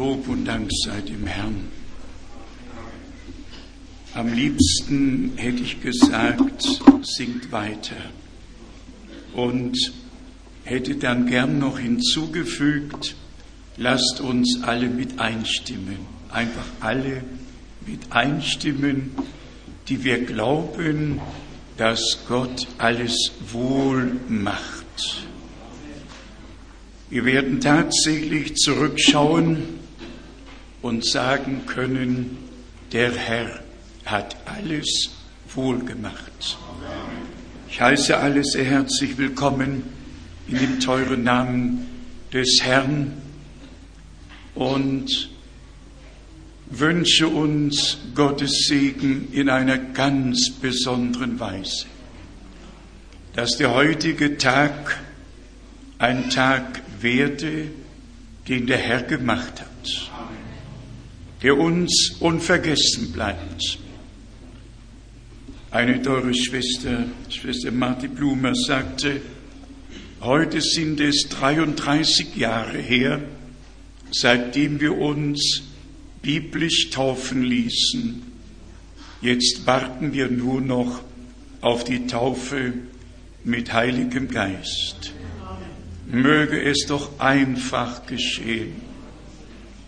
Lob und Dank sei dem Herrn. Am liebsten hätte ich gesagt, singt weiter. Und hätte dann gern noch hinzugefügt, lasst uns alle mit einstimmen. Einfach alle mit einstimmen, die wir glauben, dass Gott alles wohl macht. Wir werden tatsächlich zurückschauen und sagen können, der Herr hat alles wohlgemacht. Ich heiße alle sehr herzlich willkommen in dem teuren Namen des Herrn und wünsche uns Gottes Segen in einer ganz besonderen Weise, dass der heutige Tag ein Tag werde, den der Herr gemacht hat, der uns unvergessen bleibt. Eine teure Schwester, Schwester Marti Blumer, sagte, heute sind es 33 Jahre her, seitdem wir uns biblisch taufen ließen. Jetzt warten wir nur noch auf die Taufe mit Heiligem Geist möge es doch einfach geschehen,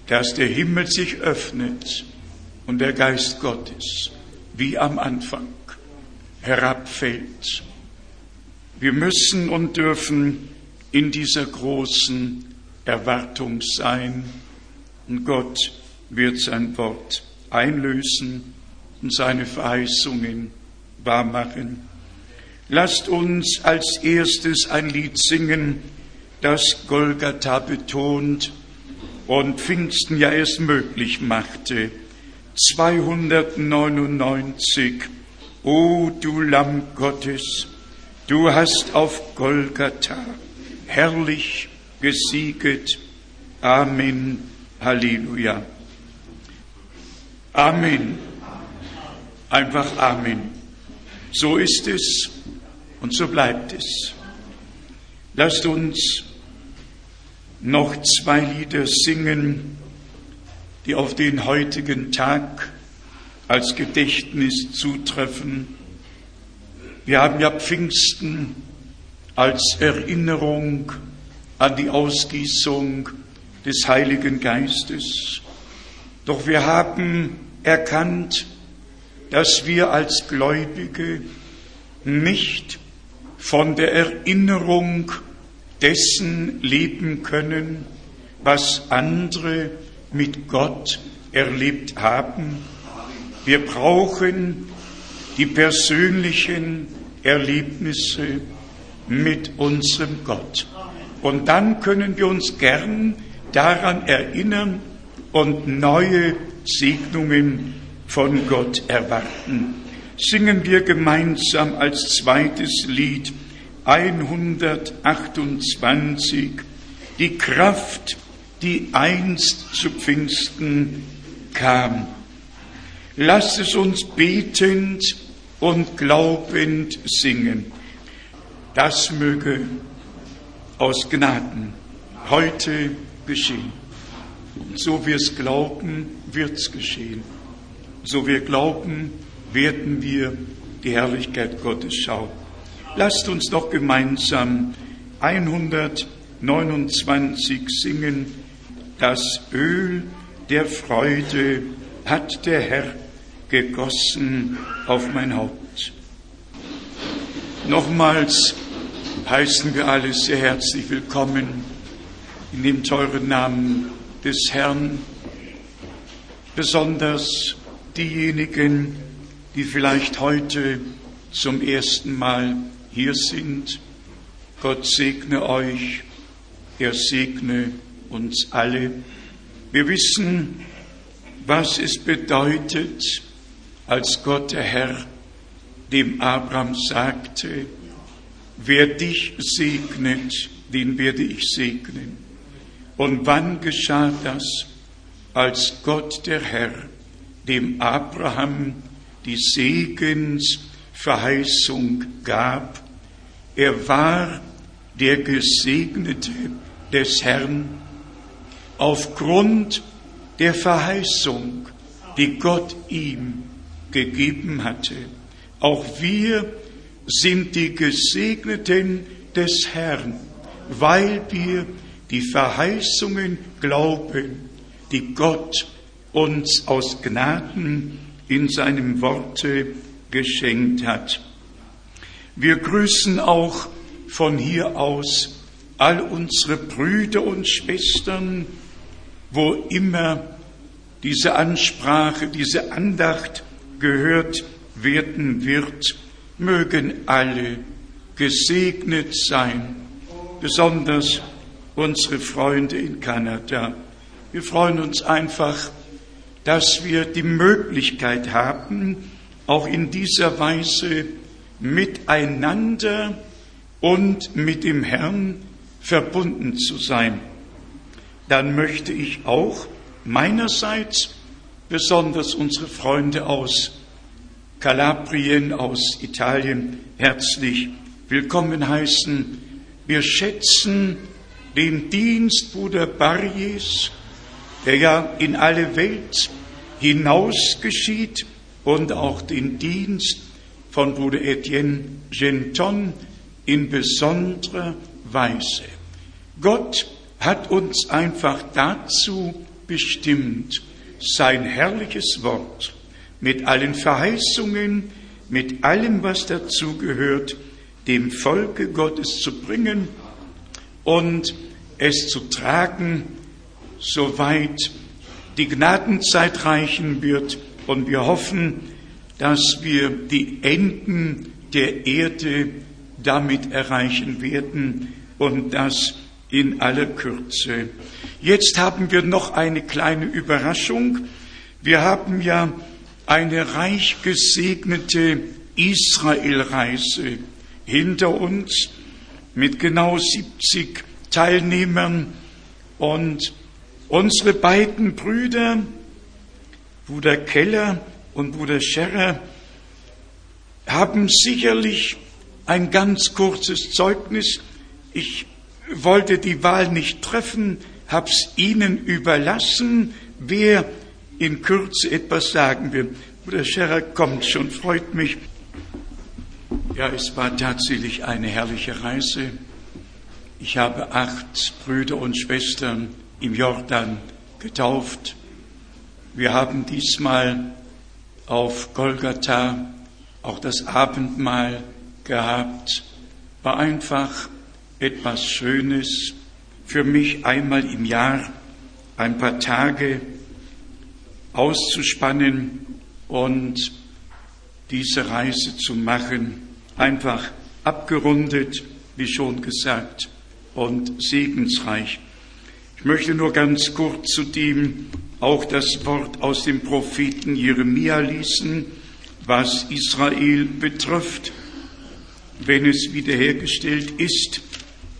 dass der Himmel sich öffnet und der Geist Gottes wie am Anfang herabfällt. Wir müssen und dürfen in dieser großen Erwartung sein und Gott wird sein Wort einlösen und seine Verheißungen wahrmachen. Lasst uns als erstes ein Lied singen, das Golgatha betont und Pfingsten ja erst möglich machte. 299. O du Lamm Gottes, du hast auf Golgatha herrlich gesieget. Amen. Halleluja. Amen. Einfach Amen. So ist es und so bleibt es. Lasst uns noch zwei Lieder singen, die auf den heutigen Tag als Gedächtnis zutreffen. Wir haben ja Pfingsten als Erinnerung an die Ausgießung des Heiligen Geistes. Doch wir haben erkannt, dass wir als Gläubige nicht von der Erinnerung dessen leben können, was andere mit Gott erlebt haben. Wir brauchen die persönlichen Erlebnisse mit unserem Gott. Und dann können wir uns gern daran erinnern und neue Segnungen von Gott erwarten. Singen wir gemeinsam als zweites Lied 128 die Kraft, die einst zu Pfingsten kam. Lass es uns betend und glaubend singen. Das möge aus Gnaden heute geschehen. So wir es glauben, wird's geschehen. So wir glauben, werden wir die Herrlichkeit Gottes schauen. Lasst uns doch gemeinsam 129 singen. Das Öl der Freude hat der Herr gegossen auf mein Haupt. Nochmals heißen wir alle sehr herzlich willkommen in dem teuren Namen des Herrn, besonders diejenigen, die vielleicht heute zum ersten Mal hier sind. Gott segne euch, er segne uns alle. Wir wissen, was es bedeutet, als Gott der Herr dem Abraham sagte, wer dich segnet, den werde ich segnen. Und wann geschah das? Als Gott der Herr dem Abraham die Segensverheißung gab er war der Gesegnete des Herrn aufgrund der Verheißung, die Gott ihm gegeben hatte. Auch wir sind die Gesegneten des Herrn, weil wir die Verheißungen glauben, die Gott uns aus Gnaden in seinem Worte geschenkt hat. Wir grüßen auch von hier aus all unsere Brüder und Schwestern, wo immer diese Ansprache, diese Andacht gehört werden wird, mögen alle gesegnet sein, besonders unsere Freunde in Kanada. Wir freuen uns einfach, dass wir die Möglichkeit haben, auch in dieser Weise miteinander und mit dem Herrn verbunden zu sein. Dann möchte ich auch meinerseits besonders unsere Freunde aus Kalabrien, aus Italien herzlich willkommen heißen. Wir schätzen den Dienst Bruder Barries, der ja in alle Welt hinaus geschieht, und auch den Dienst von Bruder Etienne Genton in besonderer Weise. Gott hat uns einfach dazu bestimmt, sein herrliches Wort mit allen Verheißungen, mit allem, was dazugehört, dem Volke Gottes zu bringen und es zu tragen, soweit die Gnadenzeit reichen wird. Und wir hoffen, dass wir die Enden der Erde damit erreichen werden und das in aller Kürze. Jetzt haben wir noch eine kleine Überraschung. Wir haben ja eine reich gesegnete Israelreise hinter uns mit genau 70 Teilnehmern und unsere beiden Brüder, Bruder Keller und Bruder Scherrer, haben sicherlich ein ganz kurzes Zeugnis. Ich wollte die Wahl nicht treffen, hab's Ihnen überlassen, wer in Kürze etwas sagen will. Bruder Scherrer kommt schon, freut mich. Ja, es war tatsächlich eine herrliche Reise. Ich habe acht Brüder und Schwestern im Jordan getauft. Wir haben diesmal auf Golgatha auch das Abendmahl gehabt. War einfach etwas Schönes für mich einmal im Jahr ein paar Tage auszuspannen und diese Reise zu machen. Einfach abgerundet, wie schon gesagt, und segensreich. Ich möchte nur ganz kurz zu dem auch das Wort aus dem Propheten Jeremia lesen, was Israel betrifft, wenn es wiederhergestellt ist.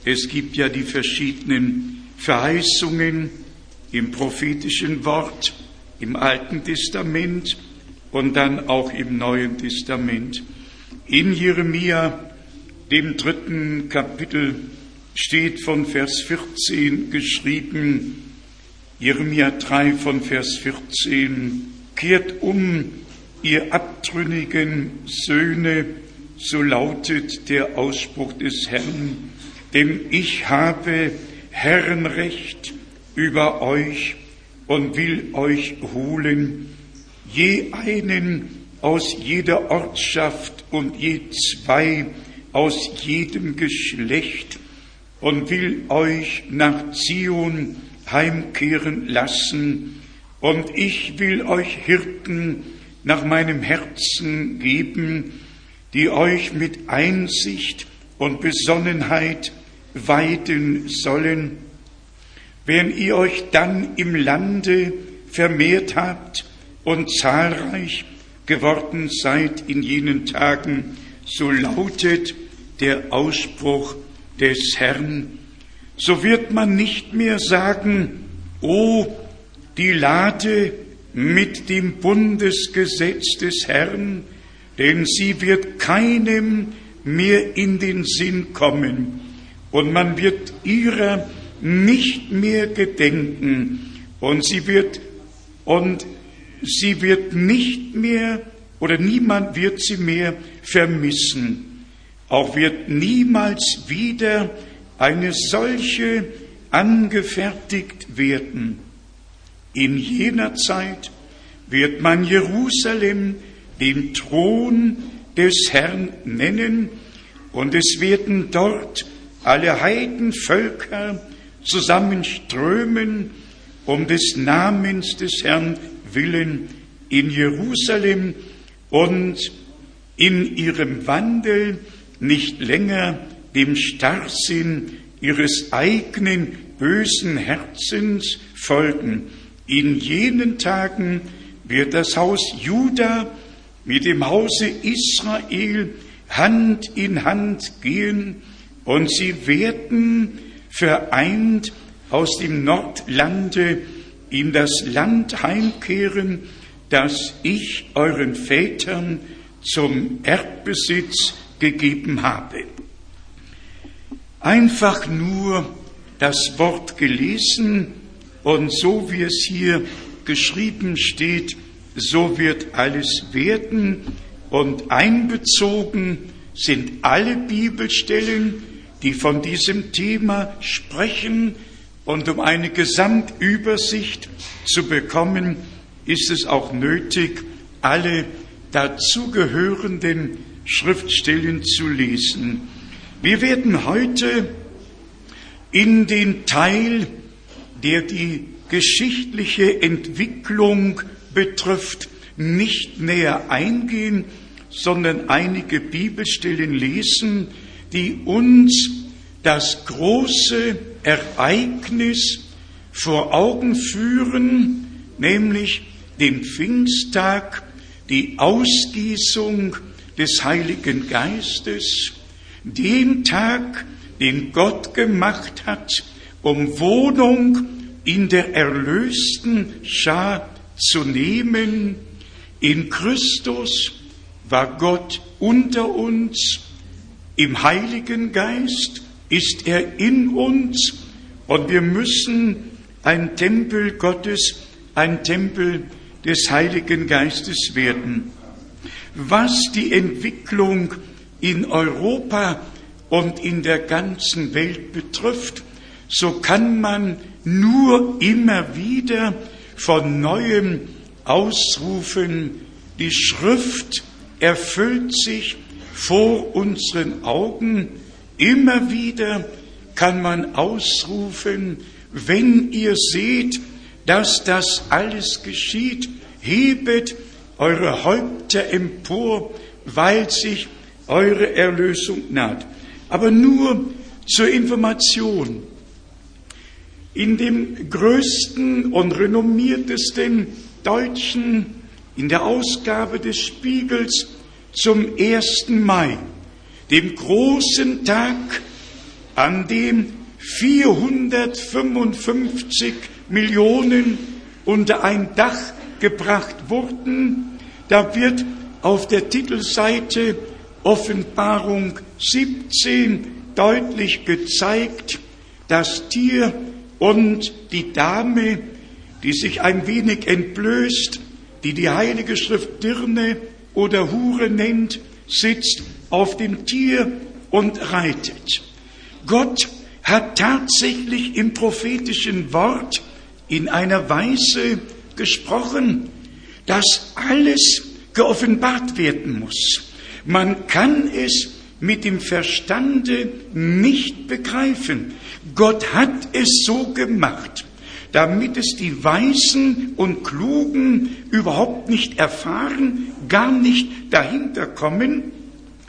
Es gibt ja die verschiedenen Verheißungen im prophetischen Wort, im Alten Testament und dann auch im Neuen Testament. In Jeremia, dem dritten Kapitel, steht von Vers 14 geschrieben, Jeremia 3 von Vers 14, kehrt um, ihr abtrünnigen Söhne, so lautet der Ausspruch des Herrn, denn ich habe Herrenrecht über euch und will euch holen, je einen aus jeder Ortschaft und je zwei aus jedem Geschlecht und will euch nach Zion heimkehren lassen und ich will euch Hirten nach meinem Herzen geben, die euch mit Einsicht und Besonnenheit weiden sollen. Wenn ihr euch dann im Lande vermehrt habt und zahlreich geworden seid in jenen Tagen, so lautet der Ausspruch des Herrn, so wird man nicht mehr sagen, oh, die Lade mit dem Bundesgesetz des Herrn, denn sie wird keinem mehr in den Sinn kommen und man wird ihrer nicht mehr gedenken und sie wird und sie wird nicht mehr oder niemand wird sie mehr vermissen. Auch wird niemals wieder eine solche angefertigt werden. In jener Zeit wird man Jerusalem den Thron des Herrn nennen und es werden dort alle Heidenvölker zusammenströmen um des Namens des Herrn willen in Jerusalem und in ihrem Wandel nicht länger dem Starrsinn ihres eigenen bösen Herzens folgen. In jenen Tagen wird das Haus Juda mit dem Hause Israel Hand in Hand gehen und sie werden vereint aus dem Nordlande in das Land heimkehren, das ich euren Vätern zum Erdbesitz gegeben habe. Einfach nur das Wort gelesen und so wie es hier geschrieben steht, so wird alles werden und einbezogen sind alle Bibelstellen, die von diesem Thema sprechen. Und um eine Gesamtübersicht zu bekommen, ist es auch nötig, alle dazugehörenden Schriftstellen zu lesen. Wir werden heute in den Teil, der die geschichtliche Entwicklung betrifft, nicht näher eingehen, sondern einige Bibelstellen lesen, die uns das große Ereignis vor Augen führen, nämlich den Pfingsttag, die Ausgießung des Heiligen Geistes, den Tag, den Gott gemacht hat, um Wohnung in der erlösten Schar zu nehmen. In Christus war Gott unter uns, im Heiligen Geist ist er in uns und wir müssen ein Tempel Gottes, ein Tempel des Heiligen Geistes werden. Was die Entwicklung in Europa und in der ganzen Welt betrifft, so kann man nur immer wieder von neuem ausrufen, die Schrift erfüllt sich vor unseren Augen. Immer wieder kann man ausrufen, wenn ihr seht, dass das alles geschieht, hebet eure Häupter empor, weil sich eure Erlösung naht. Aber nur zur Information. In dem größten und renommiertesten deutschen, in der Ausgabe des Spiegels zum 1. Mai, dem großen Tag, an dem 455 Millionen unter ein Dach gebracht wurden, da wird auf der Titelseite Offenbarung 17 deutlich gezeigt, das Tier und die Dame, die sich ein wenig entblößt, die die Heilige Schrift Dirne oder Hure nennt, sitzt auf dem Tier und reitet. Gott hat tatsächlich im prophetischen Wort in einer Weise gesprochen, dass alles geoffenbart werden muss. Man kann es mit dem Verstande nicht begreifen. Gott hat es so gemacht, damit es die Weisen und Klugen überhaupt nicht erfahren, gar nicht dahinter kommen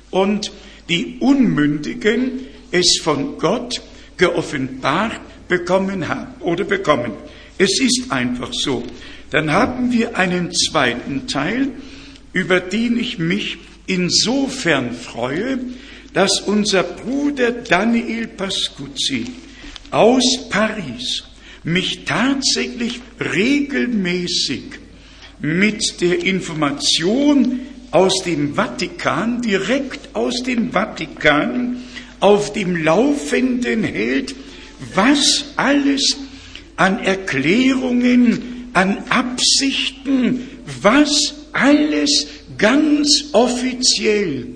und die Unmündigen es von Gott geoffenbart bekommen haben oder bekommen. Es ist einfach so. Dann haben wir einen zweiten Teil, über den ich mich insofern freue, dass unser Bruder Daniel Pascuzzi aus Paris mich tatsächlich regelmäßig mit der Information aus dem Vatikan, direkt aus dem Vatikan, auf dem Laufenden hält, was alles an Erklärungen an Absichten, was alles ganz offiziell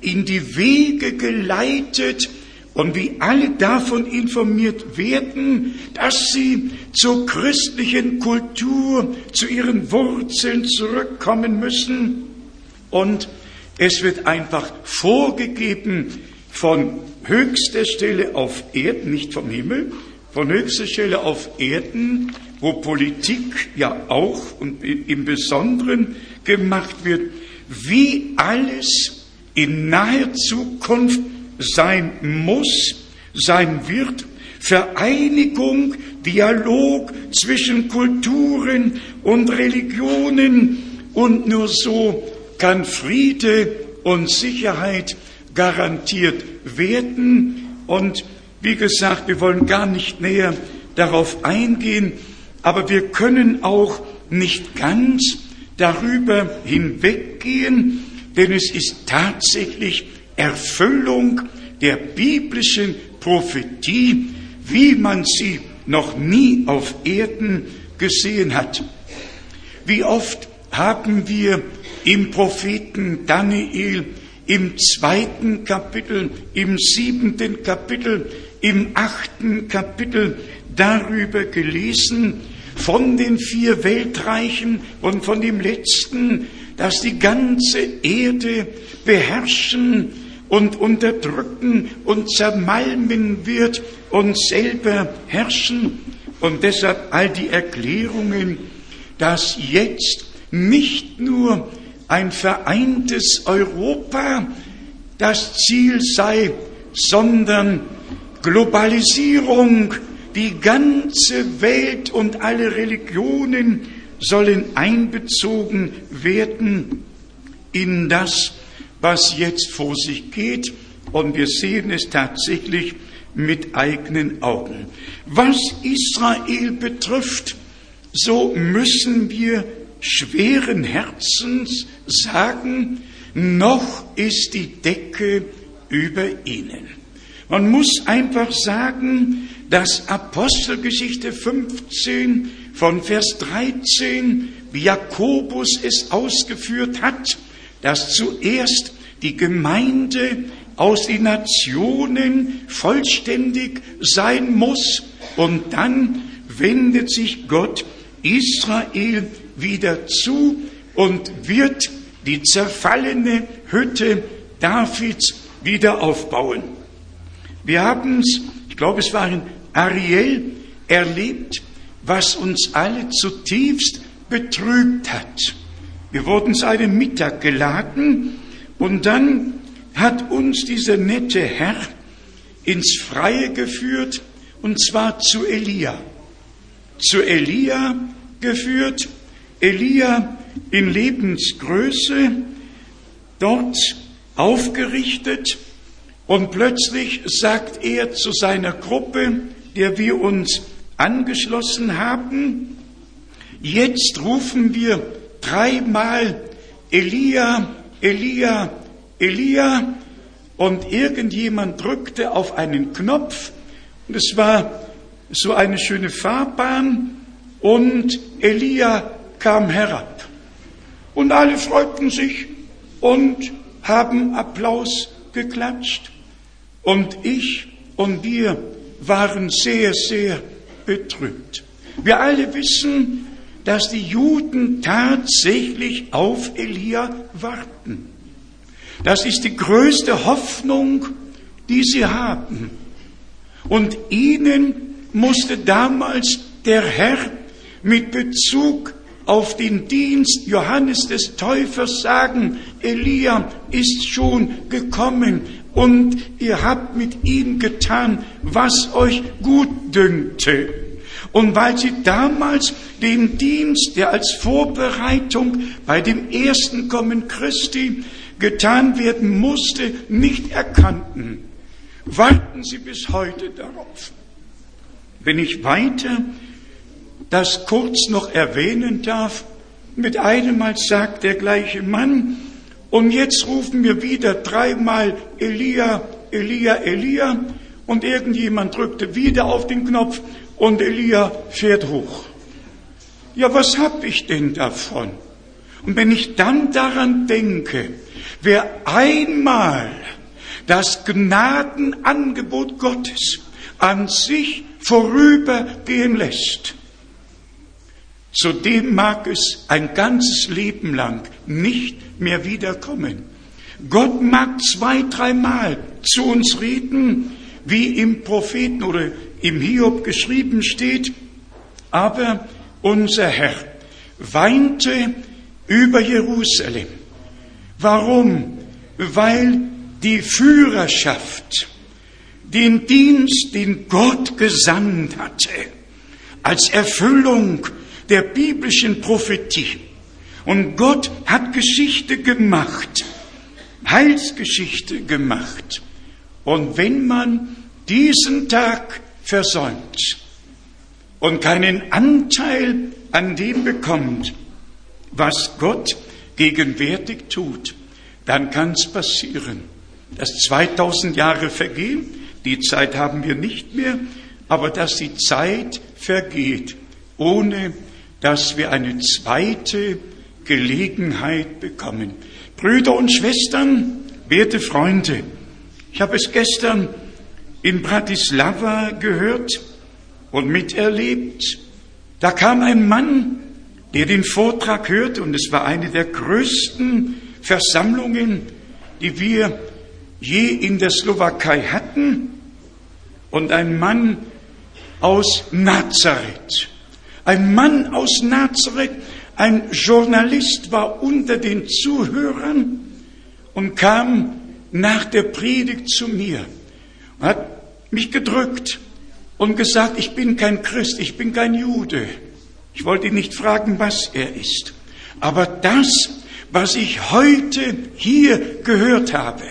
in die Wege geleitet und wie alle davon informiert werden, dass sie zur christlichen Kultur, zu ihren Wurzeln zurückkommen müssen. Und es wird einfach vorgegeben von höchster Stelle auf Erden, nicht vom Himmel, von höchster Stelle auf Erden, wo Politik ja auch und im Besonderen gemacht wird, wie alles in naher Zukunft sein muss, sein wird, Vereinigung, Dialog zwischen Kulturen und Religionen. Und nur so kann Friede und Sicherheit garantiert werden. Und wie gesagt, wir wollen gar nicht näher darauf eingehen, aber wir können auch nicht ganz darüber hinweggehen, denn es ist tatsächlich Erfüllung der biblischen Prophetie, wie man sie noch nie auf Erden gesehen hat. Wie oft haben wir im Propheten Daniel im zweiten Kapitel, im siebenten Kapitel, im achten Kapitel darüber gelesen, von den vier Weltreichen und von dem letzten, das die ganze Erde beherrschen und unterdrücken und zermalmen wird und selber herrschen. Und deshalb all die Erklärungen, dass jetzt nicht nur ein vereintes Europa das Ziel sei, sondern Globalisierung, die ganze Welt und alle Religionen sollen einbezogen werden in das, was jetzt vor sich geht. Und wir sehen es tatsächlich mit eigenen Augen. Was Israel betrifft, so müssen wir schweren Herzens sagen, noch ist die Decke über ihnen. Man muss einfach sagen, dass Apostelgeschichte 15 von Vers 13, wie Jakobus es ausgeführt hat, dass zuerst die Gemeinde aus den Nationen vollständig sein muss und dann wendet sich Gott Israel wieder zu und wird die zerfallene Hütte Davids wieder aufbauen. Wir haben es, ich glaube es war in Ariel, erlebt, was uns alle zutiefst betrübt hat. Wir wurden zu einem Mittag geladen und dann hat uns dieser nette Herr ins Freie geführt und zwar zu Elia. Zu Elia geführt Elia in Lebensgröße dort aufgerichtet und plötzlich sagt er zu seiner Gruppe, der wir uns angeschlossen haben, jetzt rufen wir dreimal Elia, Elia, Elia und irgendjemand drückte auf einen Knopf und es war so eine schöne Fahrbahn und Elia kam herab. Und alle freuten sich und haben Applaus geklatscht. Und ich und wir waren sehr, sehr betrübt. Wir alle wissen, dass die Juden tatsächlich auf Elia warten. Das ist die größte Hoffnung, die sie haben. Und ihnen musste damals der Herr mit Bezug auf den Dienst Johannes des Täufers sagen, Elia ist schon gekommen und ihr habt mit ihm getan, was euch gut dünkte. Und weil sie damals den Dienst, der als Vorbereitung bei dem ersten Kommen Christi getan werden musste, nicht erkannten, warten sie bis heute darauf. Wenn ich weiter das kurz noch erwähnen darf, mit einem Mal sagt der gleiche Mann, und jetzt rufen wir wieder dreimal Elia, Elia, Elia, und irgendjemand drückte wieder auf den Knopf und Elia fährt hoch. ja, was habe ich denn davon? Und wenn ich dann daran denke, wer einmal das Gnadenangebot Gottes an sich vorübergehen lässt, zu dem mag es ein ganzes Leben lang nicht mehr wiederkommen. Gott mag zwei, dreimal zu uns reden, wie im Propheten oder im Hiob geschrieben steht, aber unser Herr weinte über Jerusalem. Warum? Weil die Führerschaft, den Dienst, den Gott gesandt hatte, als Erfüllung der biblischen Prophetie. Und Gott hat Geschichte gemacht, Heilsgeschichte gemacht. Und wenn man diesen Tag versäumt und keinen Anteil an dem bekommt, was Gott gegenwärtig tut, dann kann es passieren, dass 2000 Jahre vergehen, die Zeit haben wir nicht mehr, aber dass die Zeit vergeht, ohne dass wir eine zweite Gelegenheit bekommen. Brüder und Schwestern, werte Freunde, ich habe es gestern in Bratislava gehört und miterlebt. Da kam ein Mann, der den Vortrag hörte, und es war eine der größten Versammlungen, die wir je in der Slowakei hatten, und ein Mann aus Nazareth. Ein Mann aus Nazareth, ein Journalist war unter den Zuhörern und kam nach der Predigt zu mir und hat mich gedrückt und gesagt, ich bin kein Christ, ich bin kein Jude. Ich wollte ihn nicht fragen, was er ist. Aber das, was ich heute hier gehört habe,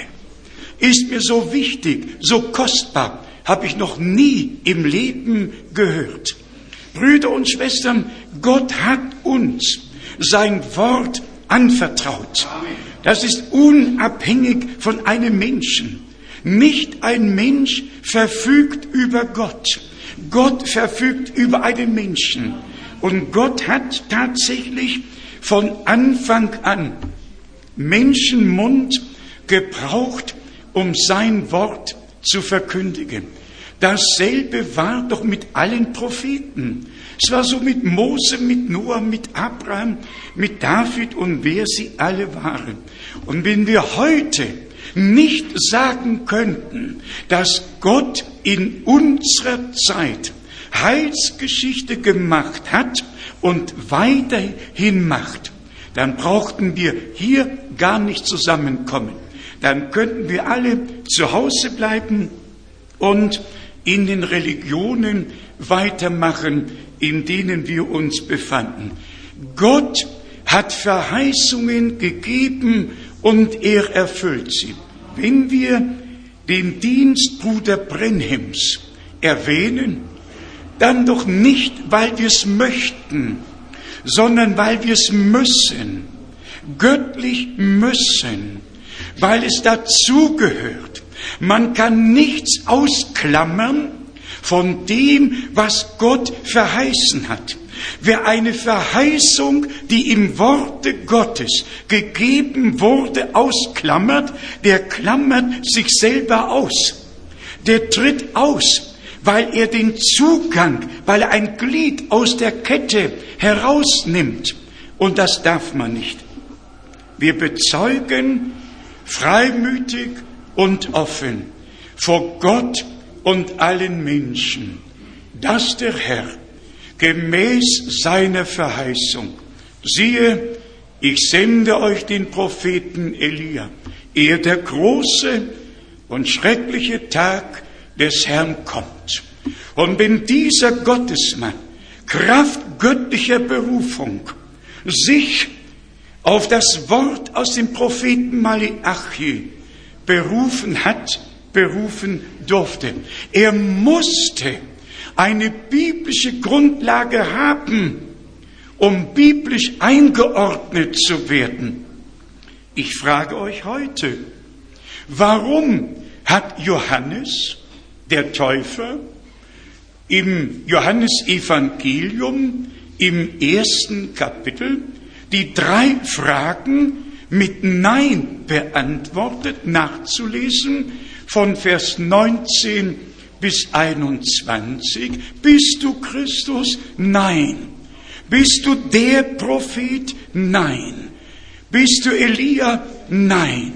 ist mir so wichtig, so kostbar, habe ich noch nie im Leben gehört. Brüder und Schwestern, Gott hat uns sein Wort anvertraut. Das ist unabhängig von einem Menschen. Nicht ein Mensch verfügt über Gott. Gott verfügt über einen Menschen. Und Gott hat tatsächlich von Anfang an Menschenmund gebraucht, um sein Wort zu verkündigen. Dasselbe war doch mit allen Propheten. Es war so mit Mose, mit Noah, mit Abraham, mit David und wer sie alle waren. Und wenn wir heute nicht sagen könnten, dass Gott in unserer Zeit Heilsgeschichte gemacht hat und weiterhin macht, dann brauchten wir hier gar nicht zusammenkommen. Dann könnten wir alle zu Hause bleiben und in den Religionen weitermachen, in denen wir uns befanden. Gott hat Verheißungen gegeben und er erfüllt sie. Wenn wir den Dienst Bruder Brenhems erwähnen, dann doch nicht, weil wir es möchten, sondern weil wir es müssen, göttlich müssen, weil es dazugehört. Man kann nichts ausklammern von dem, was Gott verheißen hat. Wer eine Verheißung, die im Worte Gottes gegeben wurde, ausklammert, der klammert sich selber aus. Der tritt aus, weil er den Zugang, weil er ein Glied aus der Kette herausnimmt. Und das darf man nicht. Wir bezeugen freimütig und offen vor Gott und allen Menschen, dass der Herr gemäß seiner Verheißung, siehe, ich sende euch den Propheten Elia, ehe der große und schreckliche Tag des Herrn kommt. Und wenn dieser Gottesmann Kraft göttlicher Berufung sich auf das Wort aus dem Propheten Malachi berufen hat, berufen durfte. Er musste eine biblische Grundlage haben, um biblisch eingeordnet zu werden. Ich frage euch heute, warum hat Johannes, der Täufer, im Johannesevangelium im ersten Kapitel die drei Fragen mit Nein beantwortet, nachzulesen von Vers 19 bis 21. Bist du Christus? Nein. Bist du der Prophet? Nein. Bist du Elia? Nein.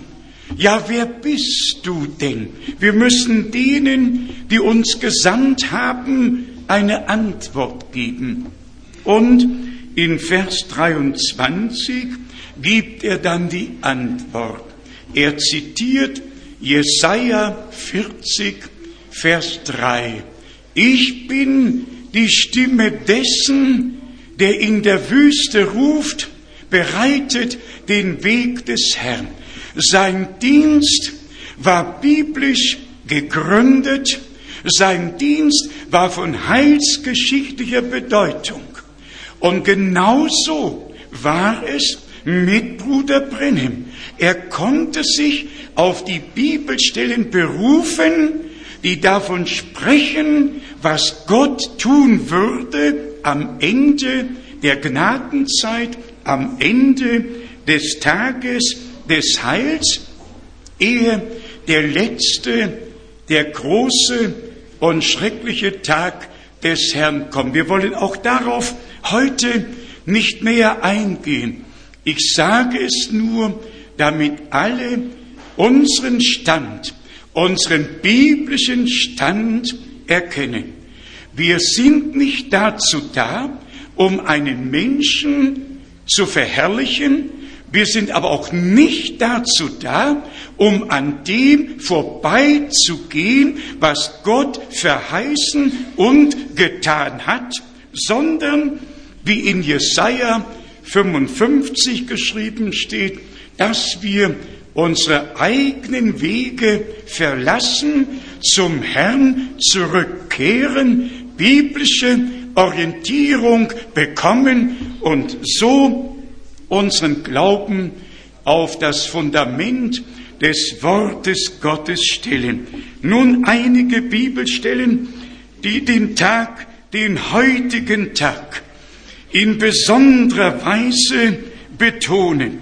Ja, wer bist du denn? Wir müssen denen, die uns gesandt haben, eine Antwort geben. Und in Vers 23 gibt er dann die Antwort. Er zitiert Jesaja 40, Vers 3. Ich bin die Stimme dessen, der in der Wüste ruft, bereitet den Weg des Herrn. Sein Dienst war biblisch gegründet, sein Dienst war von heilsgeschichtlicher Bedeutung. Und genauso war es mit Bruder Brenhem. Er konnte sich auf die Bibelstellen berufen, die davon sprechen, was Gott tun würde am Ende der Gnadenzeit, am Ende des Tages des Heils, ehe der letzte, der große und schreckliche Tag des Herrn kommt. Wir wollen auch darauf heute nicht mehr eingehen. Ich sage es nur, damit alle unseren Stand, unseren biblischen Stand erkennen. Wir sind nicht dazu da, um einen Menschen zu verherrlichen, wir sind aber auch nicht dazu da, um an dem vorbeizugehen, was Gott verheißen und getan hat, sondern wie in Jesaja 55 geschrieben steht, dass wir unsere eigenen Wege verlassen, zum Herrn zurückkehren, biblische Orientierung bekommen und so unseren Glauben auf das Fundament des Wortes Gottes stellen. Nun einige Bibelstellen, die den Tag, den heutigen Tag in besonderer Weise betonen.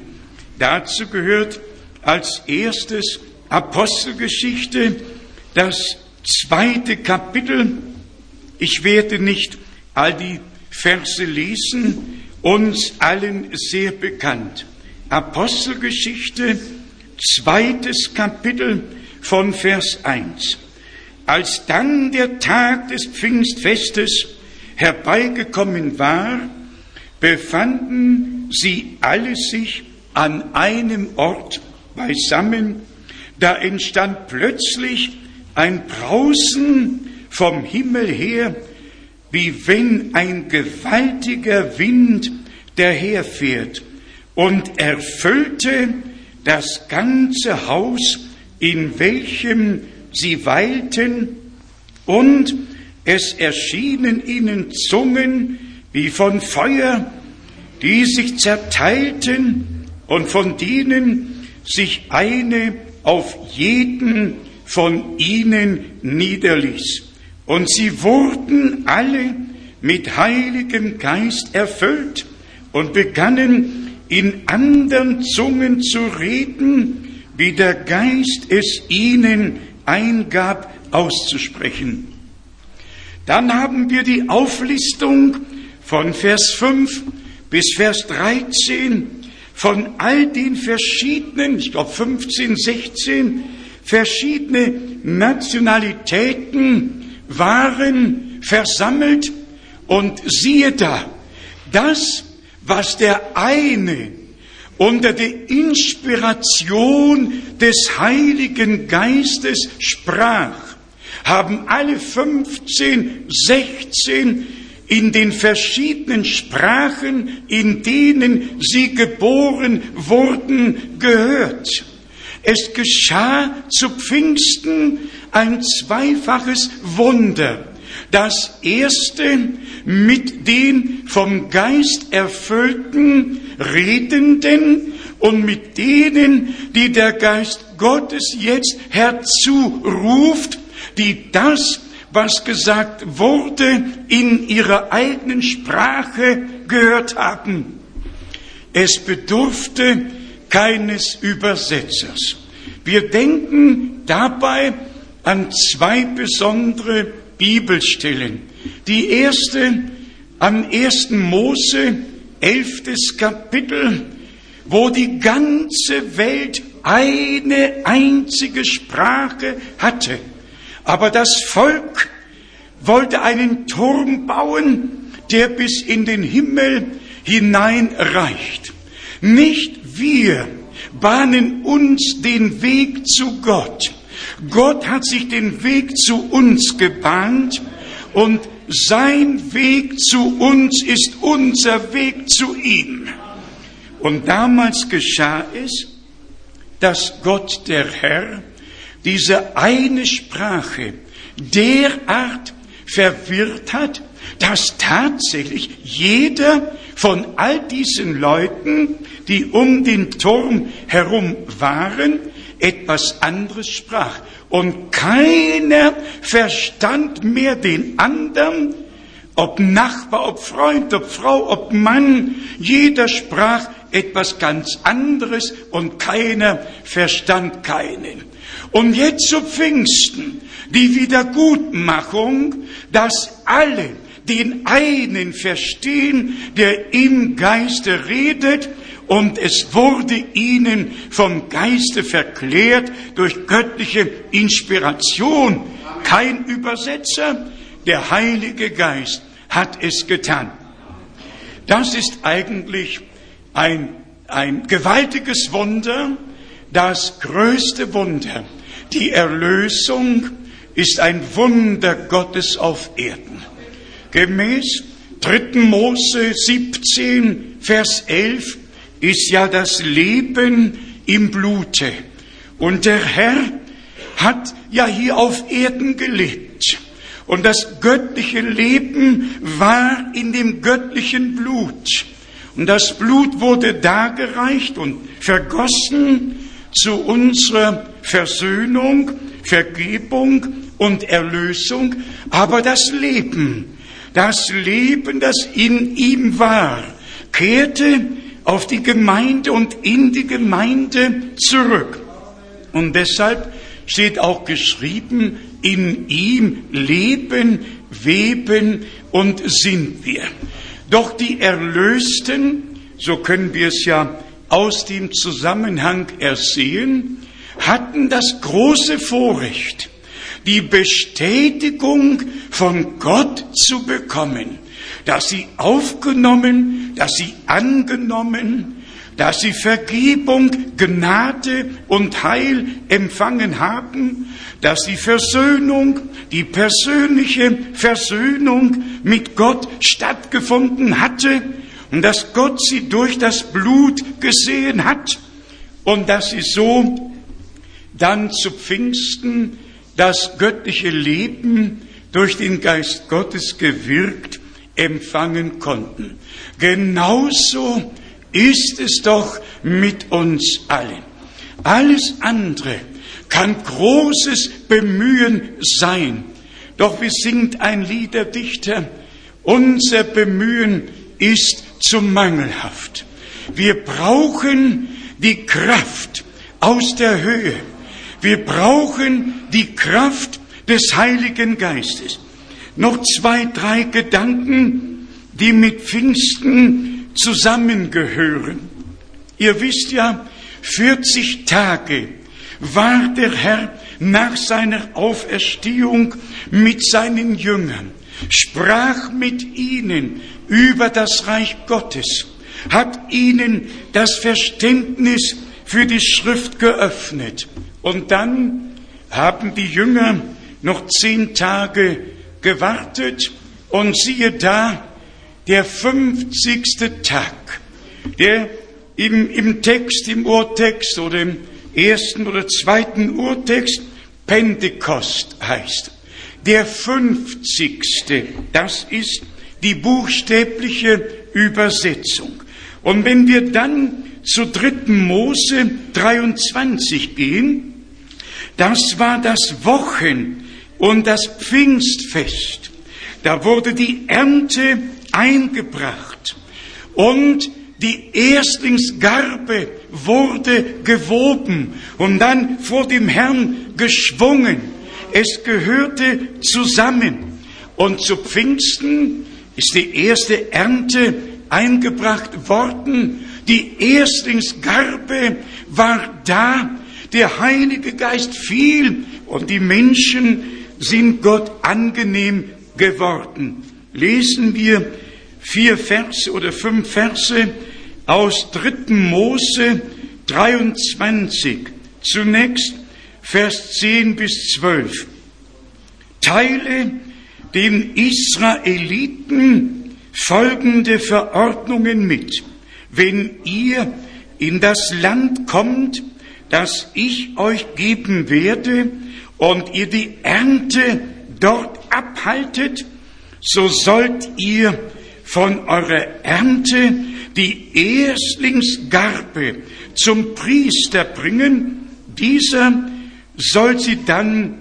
Dazu gehört als erstes Apostelgeschichte, das zweite Kapitel. Ich werde nicht all die Verse lesen, uns allen sehr bekannt. Apostelgeschichte, zweites Kapitel von Vers 1. Als dann der Tag des Pfingstfestes herbeigekommen war, befanden sie alle sich an einem Ort beisammen. Da entstand plötzlich ein Brausen vom Himmel her, wie wenn ein gewaltiger Wind daherfährt und erfüllte das ganze Haus, in welchem sie weilten, und es erschienen ihnen Zungen wie von Feuer, die sich zerteilten und von denen sich eine auf jeden von ihnen niederließ. Und sie wurden alle mit Heiligem Geist erfüllt und begannen in anderen Zungen zu reden, wie der Geist es ihnen eingab auszusprechen. Dann haben wir die Auflistung von Vers 5 bis Vers 13 von all den verschiedenen, ich glaube 15, 16, verschiedene Nationalitäten, waren versammelt und siehe da, das, was der eine unter der Inspiration des Heiligen Geistes sprach, haben alle 15, 16 in den verschiedenen Sprachen, in denen sie geboren wurden, gehört. Es geschah zu Pfingsten ein zweifaches Wunder. Das erste mit den vom Geist erfüllten Redenden und mit denen, die der Geist Gottes jetzt herzuruft, die das, was gesagt wurde, in ihrer eigenen Sprache gehört haben. Es bedurfte keines Übersetzers. Wir denken dabei an zwei besondere Bibelstellen. Die erste am ersten Mose, elftes Kapitel, wo die ganze Welt eine einzige Sprache hatte. Aber das Volk wollte einen Turm bauen, der bis in den Himmel hineinreicht. Nicht wir bahnen uns den Weg zu Gott. Gott hat sich den Weg zu uns gebahnt und sein Weg zu uns ist unser Weg zu ihm. Und damals geschah es, dass Gott der Herr diese eine Sprache derart verwirrt hat, dass tatsächlich jeder von all diesen Leuten, die um den Turm herum waren, etwas anderes sprach. Und keiner verstand mehr den anderen, ob Nachbar, ob Freund, ob Frau, ob Mann. Jeder sprach etwas ganz anderes und keiner verstand keinen. Und jetzt zu Pfingsten die Wiedergutmachung, dass alle den einen verstehen, der im Geiste redet, und es wurde ihnen vom Geiste verklärt durch göttliche Inspiration. Kein Übersetzer, der Heilige Geist hat es getan. Das ist eigentlich ein, ein gewaltiges Wunder, das größte Wunder. Die Erlösung ist ein Wunder Gottes auf Erden. Gemäß 3. Mose 17, Vers 11 ist ja das Leben im Blute. Und der Herr hat ja hier auf Erden gelebt. Und das göttliche Leben war in dem göttlichen Blut. Und das Blut wurde dargereicht und vergossen zu unserer Versöhnung, Vergebung und Erlösung. Aber das Leben, das Leben, das in ihm war, kehrte auf die Gemeinde und in die Gemeinde zurück. Und deshalb steht auch geschrieben, in ihm leben, weben und sind wir. Doch die Erlösten, so können wir es ja aus dem Zusammenhang ersehen, hatten das große Vorrecht, die Bestätigung von Gott zu bekommen dass sie aufgenommen, dass sie angenommen, dass sie Vergebung, Gnade und Heil empfangen haben, dass sie Versöhnung, die persönliche Versöhnung mit Gott stattgefunden hatte und dass Gott sie durch das Blut gesehen hat und dass sie so dann zu Pfingsten das göttliche Leben durch den Geist Gottes gewirkt empfangen konnten. Genauso ist es doch mit uns allen. Alles andere kann großes Bemühen sein. Doch wie singt ein Liederdichter, unser Bemühen ist zu mangelhaft. Wir brauchen die Kraft aus der Höhe. Wir brauchen die Kraft des Heiligen Geistes noch zwei, drei Gedanken, die mit Pfingsten zusammengehören. Ihr wisst ja, 40 Tage war der Herr nach seiner Auferstehung mit seinen Jüngern, sprach mit ihnen über das Reich Gottes, hat ihnen das Verständnis für die Schrift geöffnet. Und dann haben die Jünger noch zehn Tage gewartet und siehe da, der 50. Tag, der im, im Text, im Urtext oder im ersten oder zweiten Urtext Pentekost heißt. Der 50. Das ist die buchstäbliche Übersetzung. Und wenn wir dann zu 3. Mose 23 gehen, das war das Wochen und das Pfingstfest. Da wurde die Ernte eingebracht und die Erstlingsgarbe wurde gewoben und dann vor dem Herrn geschwungen. Es gehörte zusammen. Und zu Pfingsten ist die erste Ernte eingebracht worden. Die Erstlingsgarbe war da. Der Heilige Geist fiel und die Menschen sind Gott angenehm geworden. Lesen wir vier Verse oder fünf Verse aus 3. Mose 23. Zunächst Vers 10 bis 12. Teile den Israeliten folgende Verordnungen mit. Wenn ihr in das Land kommt, das ich euch geben werde, und ihr die Ernte dort abhaltet, so sollt ihr von eurer Ernte die Erstlingsgarbe zum Priester bringen. Dieser soll sie dann,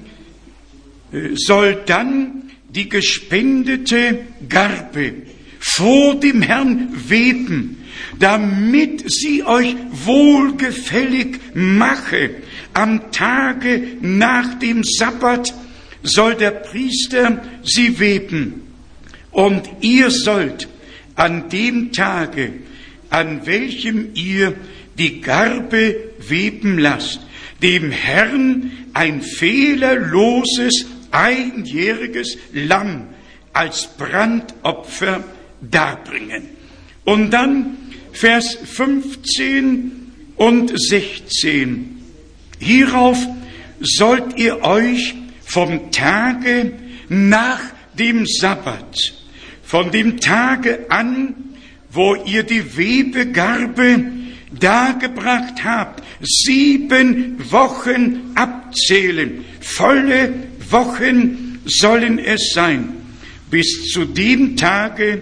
äh, soll dann die gespendete Garbe vor dem Herrn weben, damit sie euch wohlgefällig mache. Am Tage nach dem Sabbat soll der Priester sie weben. Und ihr sollt an dem Tage, an welchem ihr die Garbe weben lasst, dem Herrn ein fehlerloses einjähriges Lamm als Brandopfer darbringen. Und dann Vers 15 und 16. Hierauf sollt ihr euch vom Tage nach dem Sabbat, von dem Tage an, wo ihr die Webegarbe dargebracht habt, sieben Wochen abzählen. Volle Wochen sollen es sein, bis zu dem Tage,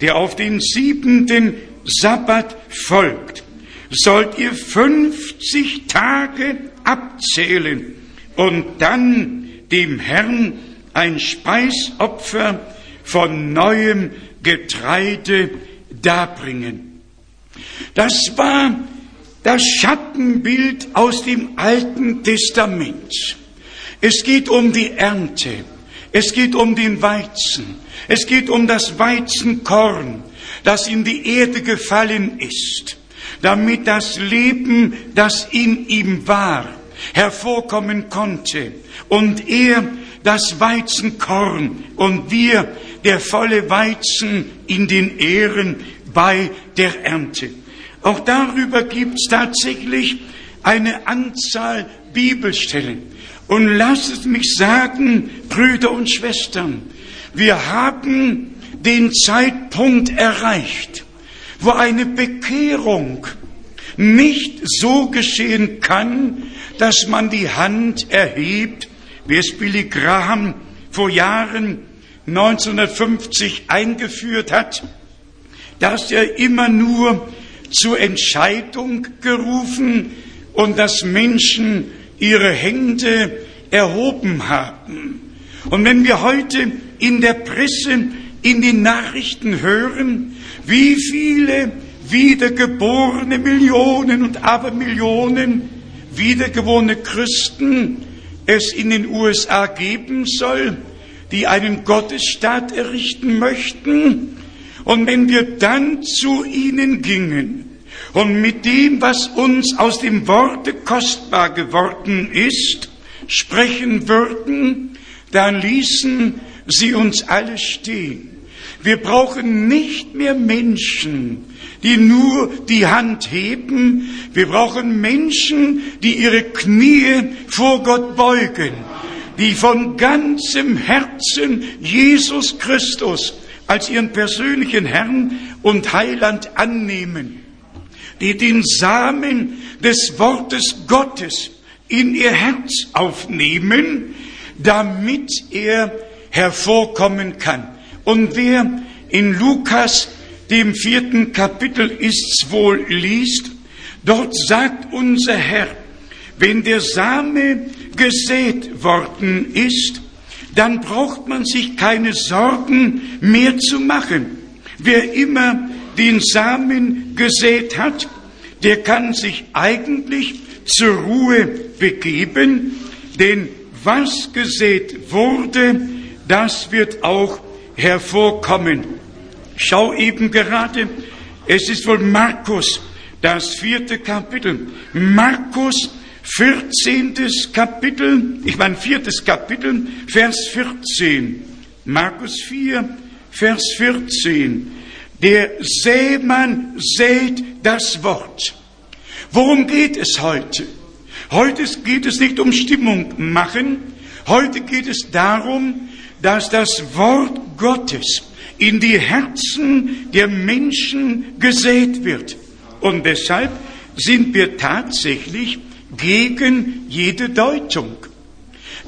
der auf den siebenten Sabbat folgt. Sollt ihr 50 Tage abzählen und dann dem Herrn ein Speisopfer von neuem Getreide darbringen. Das war das Schattenbild aus dem Alten Testament. Es geht um die Ernte. Es geht um den Weizen. Es geht um das Weizenkorn, das in die Erde gefallen ist, damit das Leben, das in ihm war, hervorkommen konnte und er das Weizenkorn und wir der volle Weizen in den Ehren bei der Ernte. Auch darüber gibt es tatsächlich eine Anzahl Bibelstellen. Und lasst es mich sagen, Brüder und Schwestern, wir haben den Zeitpunkt erreicht, wo eine Bekehrung nicht so geschehen kann, dass man die Hand erhebt, wie es Billy Graham vor Jahren 1950 eingeführt hat, dass er immer nur zur Entscheidung gerufen und dass Menschen ihre Hände erhoben haben. Und wenn wir heute in der Presse, in den Nachrichten hören, wie viele wiedergeborene Millionen und Abermillionen wiedergeborene Christen es in den USA geben soll, die einen Gottesstaat errichten möchten. Und wenn wir dann zu ihnen gingen und mit dem, was uns aus dem Worte kostbar geworden ist, sprechen würden, dann ließen sie uns alle stehen. Wir brauchen nicht mehr Menschen, die nur die Hand heben. Wir brauchen Menschen, die ihre Knie vor Gott beugen, die von ganzem Herzen Jesus Christus als ihren persönlichen Herrn und Heiland annehmen, die den Samen des Wortes Gottes in ihr Herz aufnehmen, damit er hervorkommen kann. Und wer in Lukas dem vierten Kapitel ist's wohl liest, dort sagt unser Herr, wenn der Same gesät worden ist, dann braucht man sich keine Sorgen mehr zu machen. Wer immer den Samen gesät hat, der kann sich eigentlich zur Ruhe begeben, denn was gesät wurde, das wird auch hervorkommen. Schau eben gerade, es ist wohl Markus, das vierte Kapitel. Markus, vierzehntes Kapitel, ich meine viertes Kapitel, Vers 14. Markus 4, Vers 14. Der Sämann sät das Wort. Worum geht es heute? Heute geht es nicht um Stimmung machen. Heute geht es darum, dass das Wort Gottes in die Herzen der Menschen gesät wird. Und deshalb sind wir tatsächlich gegen jede Deutung.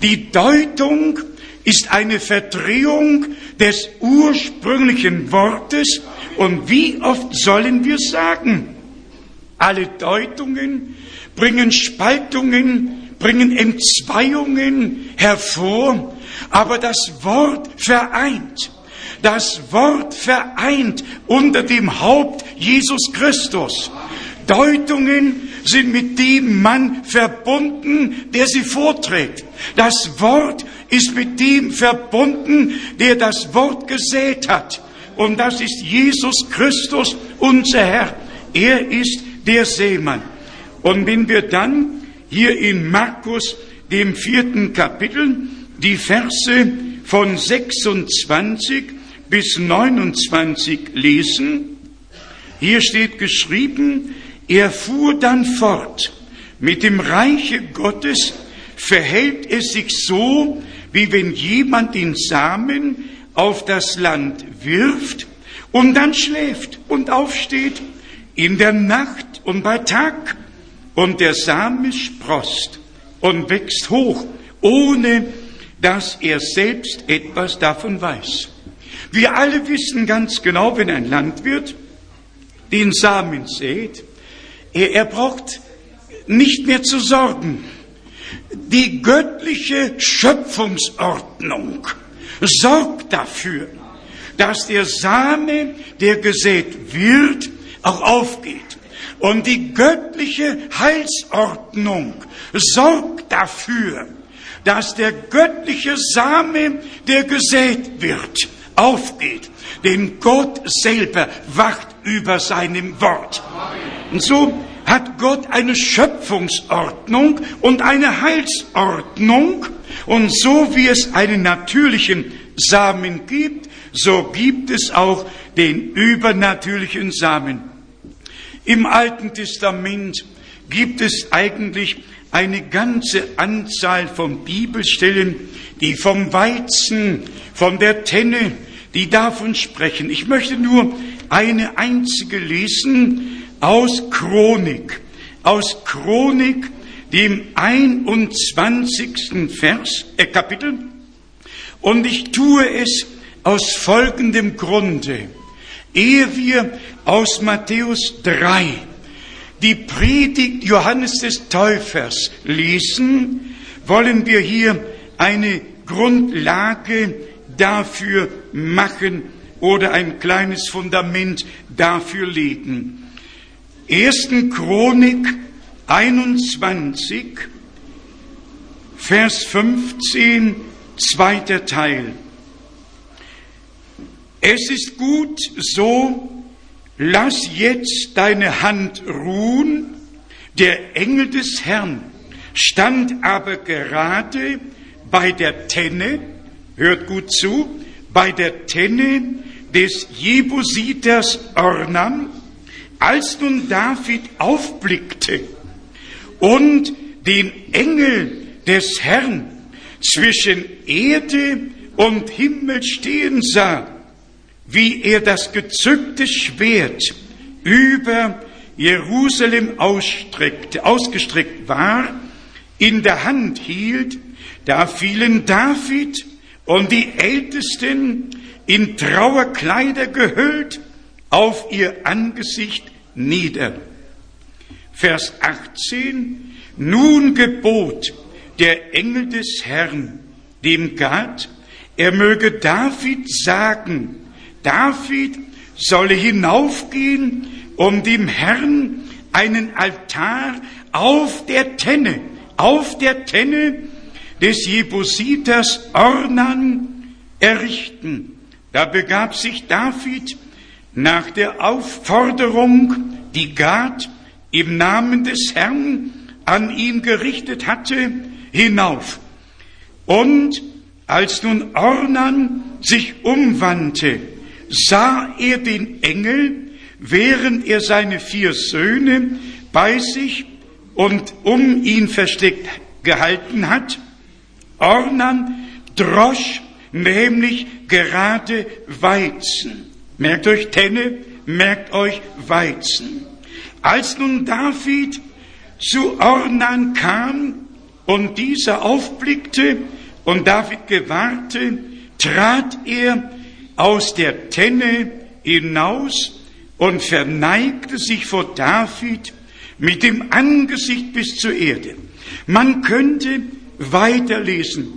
Die Deutung ist eine Verdrehung des ursprünglichen Wortes. Und wie oft sollen wir sagen, alle Deutungen bringen Spaltungen, bringen Entzweiungen hervor, aber das Wort vereint. Das Wort vereint unter dem Haupt Jesus Christus. Deutungen sind mit dem Mann verbunden, der sie vorträgt. Das Wort ist mit dem verbunden, der das Wort gesät hat. Und das ist Jesus Christus, unser Herr. Er ist der Seemann. Und wenn wir dann hier in Markus, dem vierten Kapitel, die Verse von 26 bis 29 lesen, hier steht geschrieben, er fuhr dann fort, mit dem Reiche Gottes verhält es sich so, wie wenn jemand den Samen auf das Land wirft und dann schläft und aufsteht in der Nacht und bei Tag. Und der Same sprost und wächst hoch, ohne dass er selbst etwas davon weiß. Wir alle wissen ganz genau, wenn ein Landwirt den Samen sät, er, er braucht nicht mehr zu sorgen. Die göttliche Schöpfungsordnung sorgt dafür, dass der Same, der gesät wird, auch aufgeht. Und die göttliche Heilsordnung sorgt dafür, dass der göttliche Same, der gesät wird, aufgeht. Denn Gott selber wacht über seinem Wort. Und so hat Gott eine Schöpfungsordnung und eine Heilsordnung. Und so wie es einen natürlichen Samen gibt, so gibt es auch den übernatürlichen Samen. Im Alten Testament gibt es eigentlich eine ganze Anzahl von Bibelstellen, die vom Weizen, von der Tenne, die davon sprechen. Ich möchte nur eine einzige lesen aus Chronik, aus Chronik, dem 21. Vers, äh, Kapitel. Und ich tue es aus folgendem Grunde. Ehe wir aus Matthäus 3 die Predigt Johannes des Täufers lesen, wollen wir hier eine Grundlage dafür machen oder ein kleines Fundament dafür legen. 1. Chronik 21, Vers 15, zweiter Teil. Es ist gut so, lass jetzt deine Hand ruhen. Der Engel des Herrn stand aber gerade bei der Tenne, hört gut zu, bei der Tenne des Jebusiters Ornam, als nun David aufblickte und den Engel des Herrn zwischen Erde und Himmel stehen sah, wie er das gezückte Schwert über Jerusalem ausstreckte, ausgestreckt war, in der Hand hielt, da fielen David und die Ältesten in Trauerkleider gehüllt auf ihr Angesicht nieder. Vers 18, nun gebot der Engel des Herrn dem Gad, er möge David sagen, David solle hinaufgehen, um dem Herrn einen Altar auf der Tenne, auf der Tenne des Jebusiters Ornan errichten. Da begab sich David nach der Aufforderung, die Gad im Namen des Herrn an ihn gerichtet hatte, hinauf. Und als nun Ornan sich umwandte, sah er den Engel, während er seine vier Söhne bei sich und um ihn versteckt gehalten hat. Ornan drosch nämlich gerade Weizen. Merkt euch Tenne, merkt euch Weizen. Als nun David zu Ornan kam und dieser aufblickte und David gewahrte, trat er aus der Tenne hinaus und verneigte sich vor David mit dem Angesicht bis zur Erde. Man könnte weiterlesen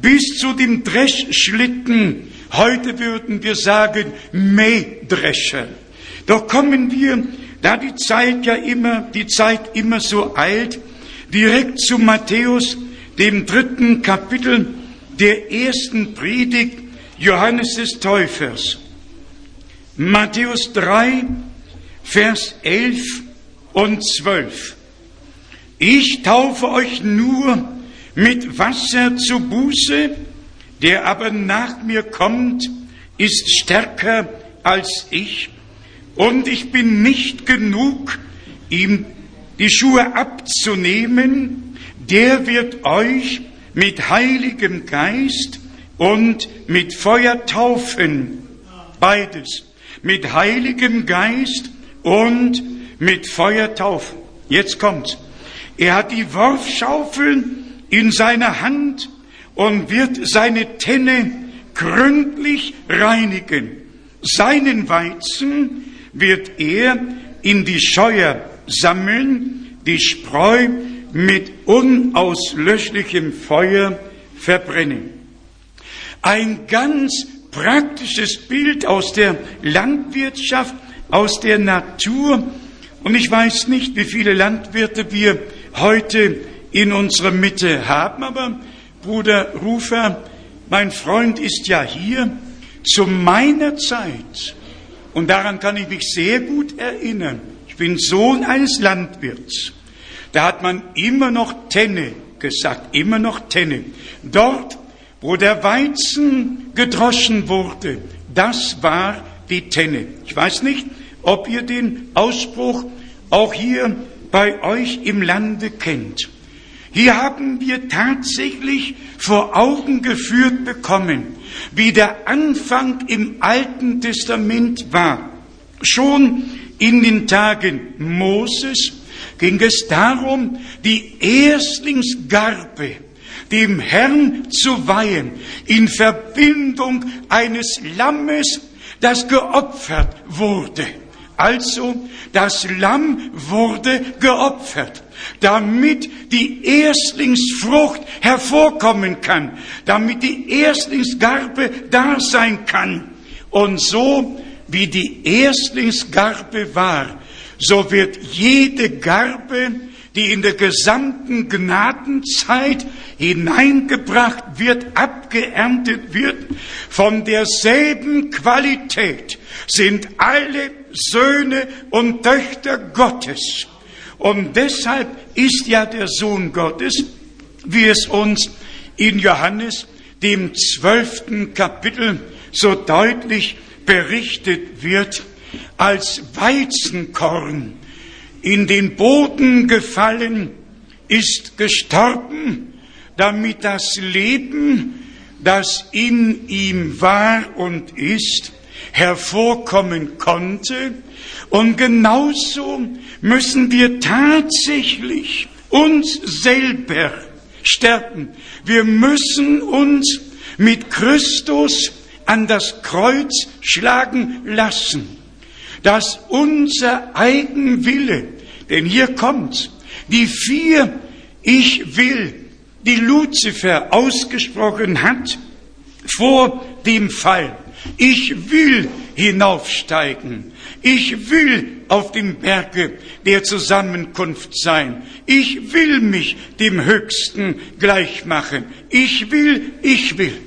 bis zu dem Dreschschlitten. Heute würden wir sagen Mähdrescher. Doch kommen wir, da die Zeit ja immer, die Zeit immer so eilt, direkt zu Matthäus, dem dritten Kapitel der ersten Predigt Johannes des Täufers. Matthäus 3, Vers 11 und 12. Ich taufe euch nur mit Wasser zu Buße, der aber nach mir kommt, ist stärker als ich, und ich bin nicht genug, ihm die Schuhe abzunehmen, der wird euch mit heiligem Geist und mit Feuer taufen. Beides. Mit heiligem Geist und mit Feuer taufen. Jetzt kommt's. Er hat die Worfschaufel in seiner Hand und wird seine Tenne gründlich reinigen. Seinen Weizen wird er in die Scheuer sammeln, die Spreu mit unauslöschlichem Feuer verbrennen. Ein ganz praktisches Bild aus der Landwirtschaft, aus der Natur. Und ich weiß nicht, wie viele Landwirte wir heute in unserer Mitte haben, aber Bruder Rufer, mein Freund ist ja hier, zu meiner Zeit, und daran kann ich mich sehr gut erinnern, ich bin Sohn eines Landwirts, da hat man immer noch Tenne gesagt, immer noch Tenne. Dort, wo der Weizen gedroschen wurde, das war die Tenne. Ich weiß nicht, ob ihr den Ausspruch auch hier bei euch im Lande kennt. Hier haben wir tatsächlich vor Augen geführt bekommen, wie der Anfang im Alten Testament war. Schon in den Tagen Moses ging es darum, die Erstlingsgarbe dem Herrn zu weihen in Verbindung eines Lammes, das geopfert wurde. Also das Lamm wurde geopfert, damit die Erstlingsfrucht hervorkommen kann, damit die Erstlingsgarbe da sein kann. Und so wie die Erstlingsgarbe war, so wird jede Garbe, die in der gesamten Gnadenzeit hineingebracht wird, abgeerntet wird, von derselben Qualität sind alle Söhne und Töchter Gottes. Und deshalb ist ja der Sohn Gottes, wie es uns in Johannes, dem zwölften Kapitel, so deutlich berichtet wird, als Weizenkorn in den Boden gefallen, ist gestorben, damit das Leben, das in ihm war und ist, hervorkommen konnte. Und genauso müssen wir tatsächlich uns selber sterben. Wir müssen uns mit Christus an das Kreuz schlagen lassen, dass unser Eigenwille, denn hier kommt, die vier Ich will, die Luzifer ausgesprochen hat, vor dem Fall. Ich will hinaufsteigen. Ich will auf dem Berge der Zusammenkunft sein. Ich will mich dem Höchsten gleich machen. Ich will, ich will.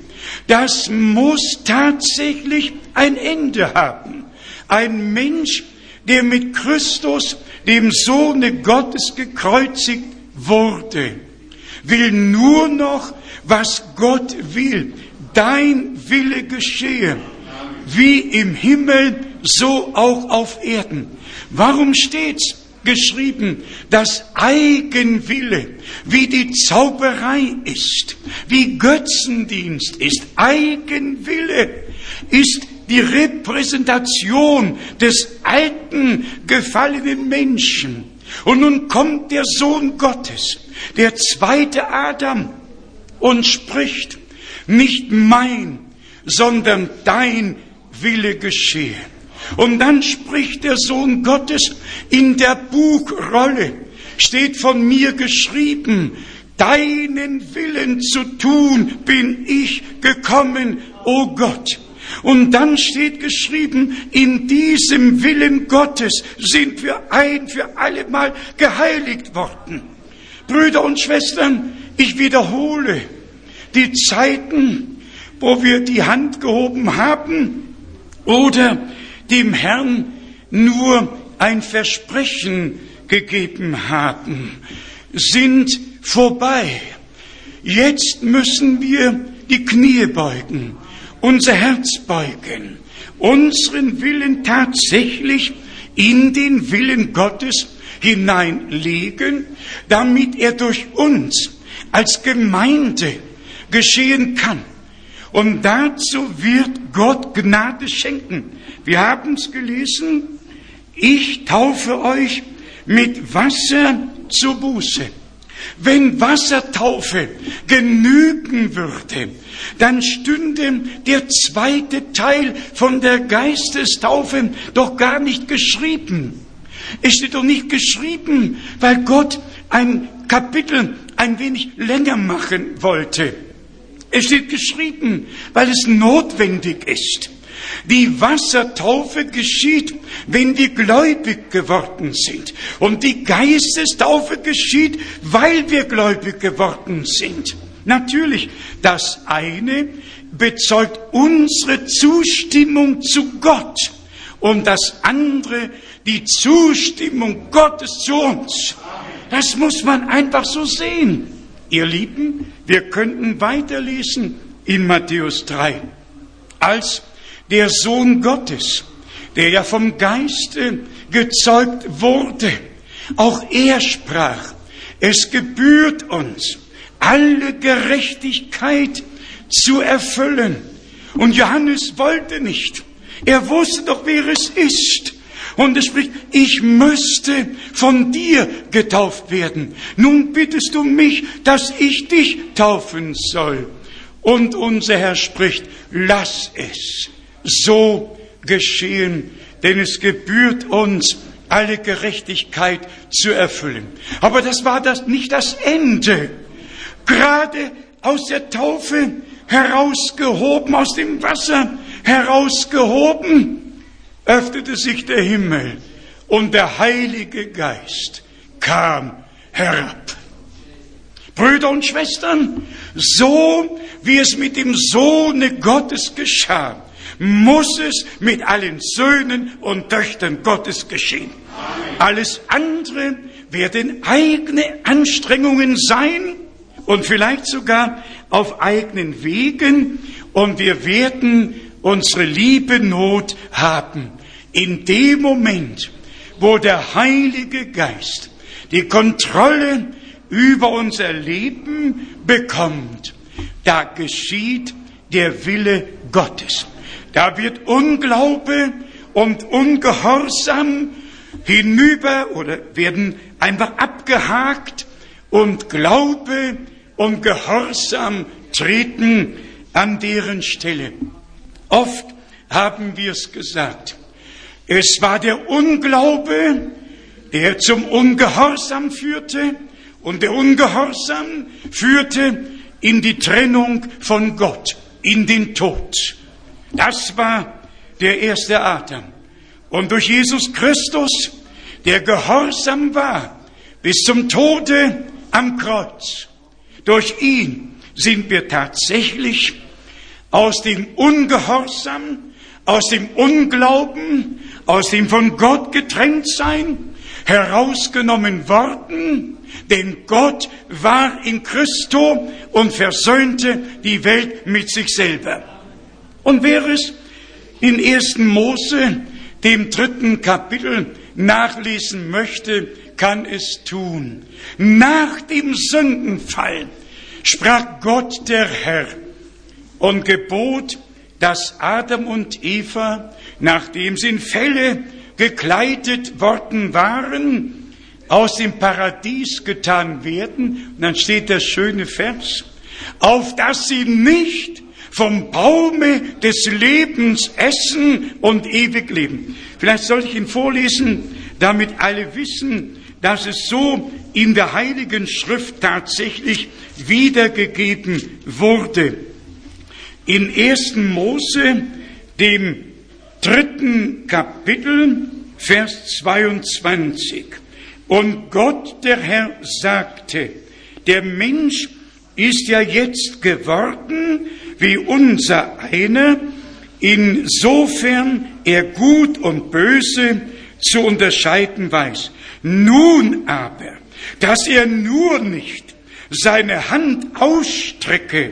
Das muss tatsächlich ein Ende haben. Ein Mensch, der mit Christus, dem Sohne Gottes, gekreuzigt wurde, will nur noch, was Gott will. Dein Wille geschehe, wie im Himmel, so auch auf Erden. Warum steht's geschrieben, dass Eigenwille, wie die Zauberei ist, wie Götzendienst ist, Eigenwille ist die Repräsentation des alten, gefallenen Menschen. Und nun kommt der Sohn Gottes, der zweite Adam, und spricht, nicht mein, sondern dein Wille geschehe. Und dann spricht der Sohn Gottes in der Buchrolle, steht von mir geschrieben, deinen Willen zu tun bin ich gekommen, o oh Gott. Und dann steht geschrieben, in diesem Willen Gottes sind wir ein für alle Mal geheiligt worden. Brüder und Schwestern, ich wiederhole, die Zeiten, wo wir die Hand gehoben haben oder dem Herrn nur ein Versprechen gegeben haben, sind vorbei. Jetzt müssen wir die Knie beugen, unser Herz beugen, unseren Willen tatsächlich in den Willen Gottes hineinlegen, damit er durch uns als Gemeinde geschehen kann. Und dazu wird Gott Gnade schenken. Wir haben es gelesen, ich taufe euch mit Wasser zur Buße. Wenn Wassertaufe genügen würde, dann stünde der zweite Teil von der Geistestaufe doch gar nicht geschrieben. Es steht doch nicht geschrieben, weil Gott ein Kapitel ein wenig länger machen wollte. Es steht geschrieben, weil es notwendig ist. Die Wassertaufe geschieht, wenn wir gläubig geworden sind. Und die Geistestaufe geschieht, weil wir gläubig geworden sind. Natürlich, das eine bezeugt unsere Zustimmung zu Gott und das andere die Zustimmung Gottes zu uns. Das muss man einfach so sehen. Ihr Lieben, wir könnten weiterlesen in Matthäus 3. Als der Sohn Gottes, der ja vom Geiste gezeugt wurde, auch er sprach, es gebührt uns, alle Gerechtigkeit zu erfüllen. Und Johannes wollte nicht. Er wusste doch, wer es ist. Und es spricht, ich müsste von dir getauft werden. Nun bittest du mich, dass ich dich taufen soll. Und unser Herr spricht, lass es so geschehen, denn es gebührt uns, alle Gerechtigkeit zu erfüllen. Aber das war das nicht das Ende. Gerade aus der Taufe herausgehoben, aus dem Wasser herausgehoben, öffnete sich der Himmel und der Heilige Geist kam herab. Brüder und Schwestern, so wie es mit dem Sohne Gottes geschah, muss es mit allen Söhnen und Töchtern Gottes geschehen. Alles andere werden eigene Anstrengungen sein und vielleicht sogar auf eigenen Wegen und wir werden unsere liebe Not haben. In dem Moment, wo der Heilige Geist die Kontrolle über unser Leben bekommt, da geschieht der Wille Gottes. Da wird Unglaube und Ungehorsam hinüber oder werden einfach abgehakt und Glaube und Gehorsam treten an deren Stelle. Oft haben wir es gesagt. Es war der Unglaube, der zum Ungehorsam führte und der Ungehorsam führte in die Trennung von Gott, in den Tod. Das war der erste Adam. Und durch Jesus Christus, der gehorsam war bis zum Tode am Kreuz, durch ihn sind wir tatsächlich aus dem Ungehorsam, aus dem Unglauben, aus dem von Gott getrennt sein, herausgenommen worden, denn Gott war in Christo und versöhnte die Welt mit sich selber. Und wer es in 1. Mose, dem dritten Kapitel, nachlesen möchte, kann es tun. Nach dem Sündenfall sprach Gott der Herr und gebot, dass Adam und Eva, nachdem sie in Fälle gekleidet worden waren, aus dem Paradies getan werden. Und dann steht der schöne Vers, auf dass sie nicht vom Baume des Lebens essen und ewig leben. Vielleicht sollte ich ihn vorlesen, damit alle wissen, dass es so in der Heiligen Schrift tatsächlich wiedergegeben wurde. In 1. Mose, dem dritten Kapitel, Vers 22. Und Gott, der Herr, sagte, der Mensch ist ja jetzt geworden wie unser einer, insofern er gut und böse zu unterscheiden weiß. Nun aber, dass er nur nicht seine Hand ausstrecke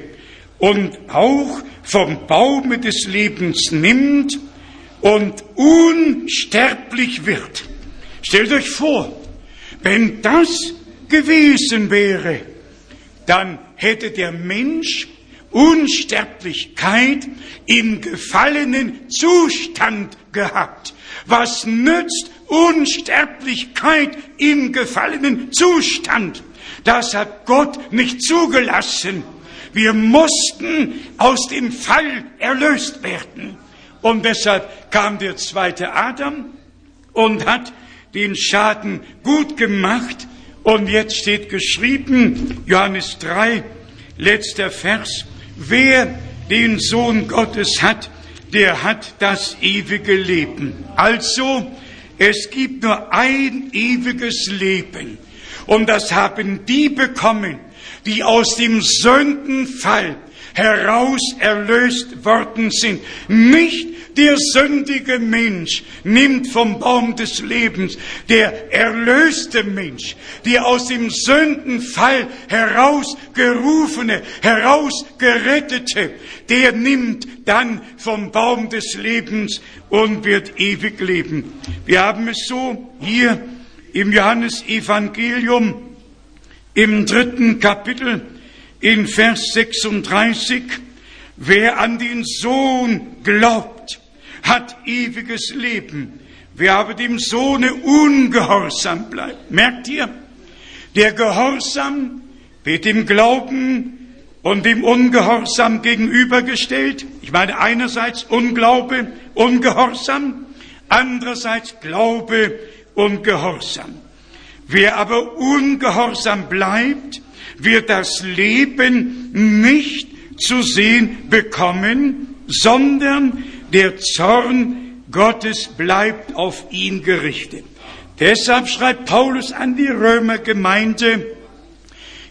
und auch vom Baume des Lebens nimmt und unsterblich wird. Stellt euch vor, wenn das gewesen wäre, dann hätte der Mensch Unsterblichkeit im gefallenen Zustand gehabt. Was nützt Unsterblichkeit im gefallenen Zustand? Das hat Gott nicht zugelassen. Wir mussten aus dem Fall erlöst werden. Und deshalb kam der zweite Adam und hat den Schaden gut gemacht. Und jetzt steht geschrieben, Johannes 3, letzter Vers, wer den Sohn Gottes hat, der hat das ewige Leben. Also, es gibt nur ein ewiges Leben. Und das haben die bekommen, die aus dem Sündenfall heraus erlöst worden sind. Nicht der sündige Mensch nimmt vom Baum des Lebens. Der erlöste Mensch, der aus dem Sündenfall herausgerufene, herausgerettete, der nimmt dann vom Baum des Lebens und wird ewig leben. Wir haben es so hier im Johannesevangelium im dritten Kapitel in Vers 36, wer an den Sohn glaubt, hat ewiges Leben. Wer aber dem Sohne ungehorsam bleibt, merkt ihr, der Gehorsam wird dem Glauben und dem Ungehorsam gegenübergestellt. Ich meine einerseits Unglaube, Ungehorsam, andererseits Glaube und Gehorsam. Wer aber ungehorsam bleibt, wird das Leben nicht zu sehen bekommen, sondern der Zorn Gottes bleibt auf ihn gerichtet. Deshalb schreibt Paulus an die Römergemeinde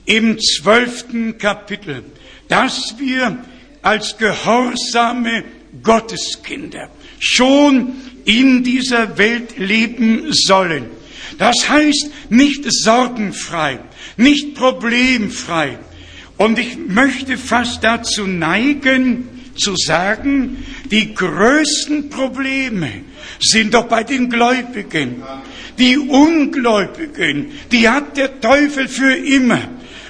im zwölften Kapitel, dass wir als gehorsame Gotteskinder schon in dieser Welt leben sollen. Das heißt nicht sorgenfrei, nicht problemfrei. Und ich möchte fast dazu neigen, zu sagen, die größten Probleme sind doch bei den Gläubigen. Die Ungläubigen, die hat der Teufel für immer.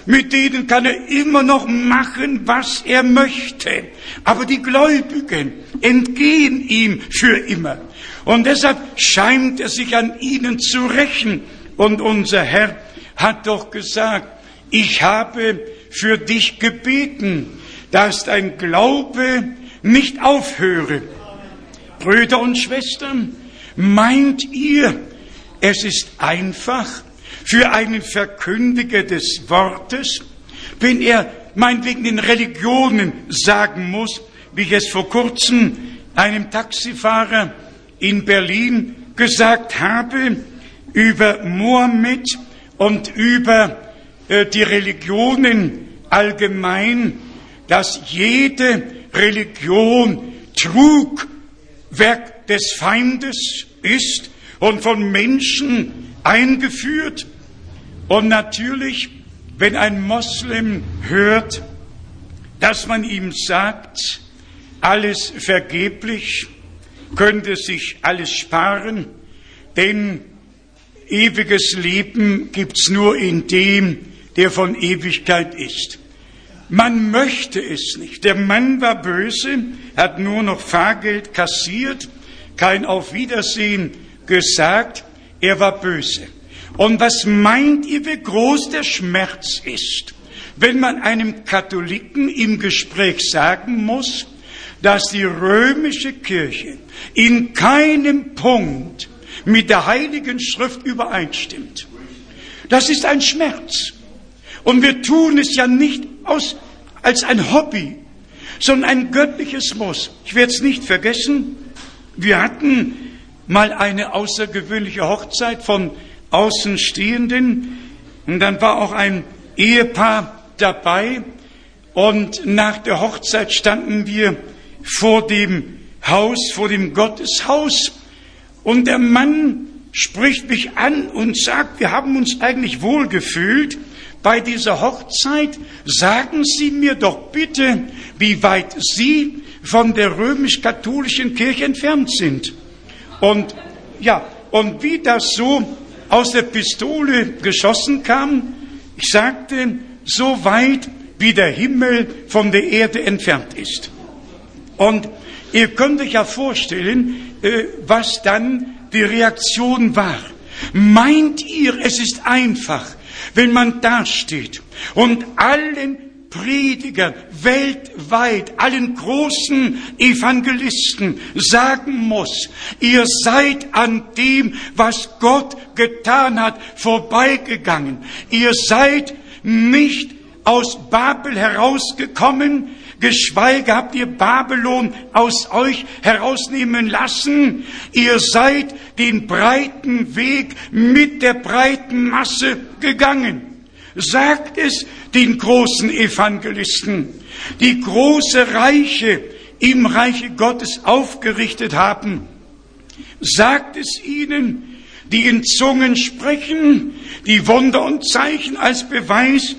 Mit denen kann er immer noch machen, was er möchte. Aber die Gläubigen entgehen ihm für immer. Und deshalb scheint er sich an ihnen zu rächen. Und unser Herr hat doch gesagt, ich habe für dich gebeten, dass dein Glaube nicht aufhöre. Brüder und Schwestern, meint ihr, es ist einfach für einen Verkündiger des Wortes, wenn er meinetwegen den Religionen sagen muss, wie ich es vor kurzem einem Taxifahrer in Berlin gesagt habe, über Mohammed und über äh, die Religionen allgemein, dass jede Religion Trugwerk des Feindes ist und von Menschen eingeführt. Und natürlich, wenn ein Moslem hört, dass man ihm sagt, alles vergeblich, könnte sich alles sparen, denn ewiges Leben gibt's nur in dem, der von Ewigkeit ist. Man möchte es nicht. Der Mann war böse, hat nur noch Fahrgeld kassiert, kein Auf Wiedersehen gesagt, er war böse. Und was meint ihr, wie groß der Schmerz ist, wenn man einem Katholiken im Gespräch sagen muss, dass die römische Kirche in keinem Punkt mit der Heiligen Schrift übereinstimmt. Das ist ein Schmerz. Und wir tun es ja nicht aus, als ein Hobby, sondern ein göttliches Muss. Ich werde es nicht vergessen. Wir hatten mal eine außergewöhnliche Hochzeit von Außenstehenden und dann war auch ein Ehepaar dabei und nach der Hochzeit standen wir vor dem Haus, vor dem Gotteshaus und der Mann spricht mich an und sagt, wir haben uns eigentlich wohlgefühlt bei dieser Hochzeit. Sagen Sie mir doch bitte, wie weit Sie von der römisch-katholischen Kirche entfernt sind. Und ja, und wie das so aus der Pistole geschossen kam, ich sagte, so weit wie der Himmel von der Erde entfernt ist. Und ihr könnt euch ja vorstellen, äh, was dann die Reaktion war. Meint ihr, es ist einfach, wenn man dasteht und allen Predigern weltweit, allen großen Evangelisten sagen muss, ihr seid an dem, was Gott getan hat, vorbeigegangen. Ihr seid nicht aus Babel herausgekommen, geschweige habt ihr Babylon aus euch herausnehmen lassen. Ihr seid den breiten Weg mit der breiten Masse gegangen. Sagt es den großen Evangelisten, die große Reiche im Reiche Gottes aufgerichtet haben. Sagt es ihnen, die in Zungen sprechen, die Wunder und Zeichen als Beweis,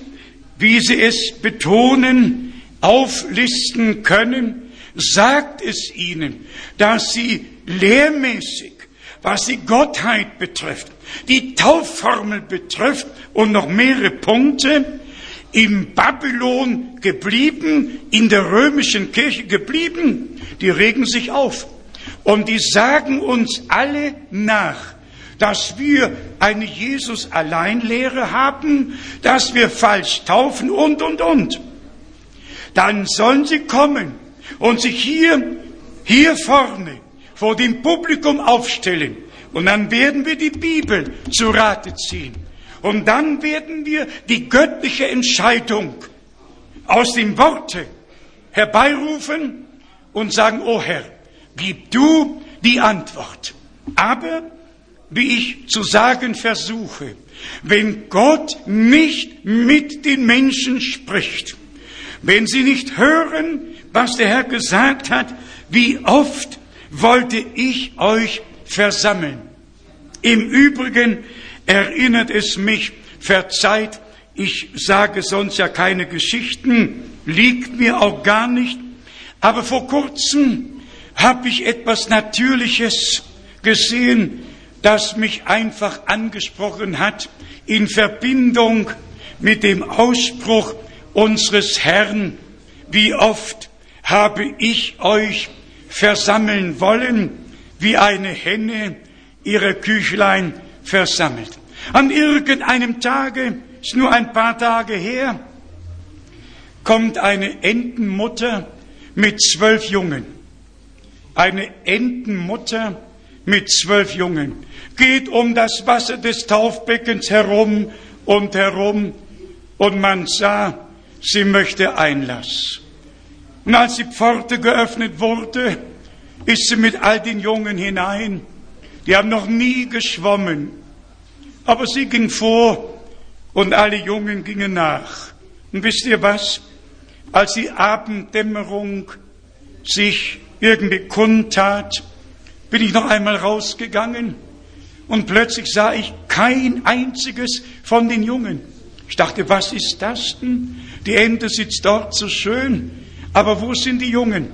wie sie es betonen, auflisten können, sagt es ihnen, dass sie lehrmäßig, was die Gottheit betrifft, die Taufformel betrifft und noch mehrere Punkte, im Babylon geblieben, in der römischen Kirche geblieben, die regen sich auf. Und die sagen uns alle nach, dass wir eine Jesus-Alleinlehre haben, dass wir falsch taufen und, und, und dann sollen sie kommen und sich hier, hier vorne vor dem Publikum aufstellen. Und dann werden wir die Bibel zu Rate ziehen. Und dann werden wir die göttliche Entscheidung aus dem Worte herbeirufen und sagen, oh Herr, gib du die Antwort. Aber, wie ich zu sagen versuche, wenn Gott nicht mit den Menschen spricht, wenn sie nicht hören, was der Herr gesagt hat, wie oft wollte ich euch versammeln. Im Übrigen erinnert es mich, verzeiht, ich sage sonst ja keine Geschichten, liegt mir auch gar nicht, aber vor kurzem habe ich etwas Natürliches gesehen, das mich einfach angesprochen hat in Verbindung mit dem Ausspruch, unseres Herrn, wie oft habe ich euch versammeln wollen, wie eine Henne ihre Küchlein versammelt. An irgendeinem Tage, ist nur ein paar Tage her, kommt eine Entenmutter mit zwölf Jungen. Eine Entenmutter mit zwölf Jungen geht um das Wasser des Taufbeckens herum und herum und man sah, sie möchte Einlass. Und als die Pforte geöffnet wurde, ist sie mit all den Jungen hinein. Die haben noch nie geschwommen. Aber sie ging vor und alle Jungen gingen nach. Und wisst ihr was? Als die Abenddämmerung sich irgendwie kundtat, bin ich noch einmal rausgegangen und plötzlich sah ich kein einziges von den Jungen. Ich dachte, was ist das denn? Die Ente sitzt dort so schön, aber wo sind die Jungen?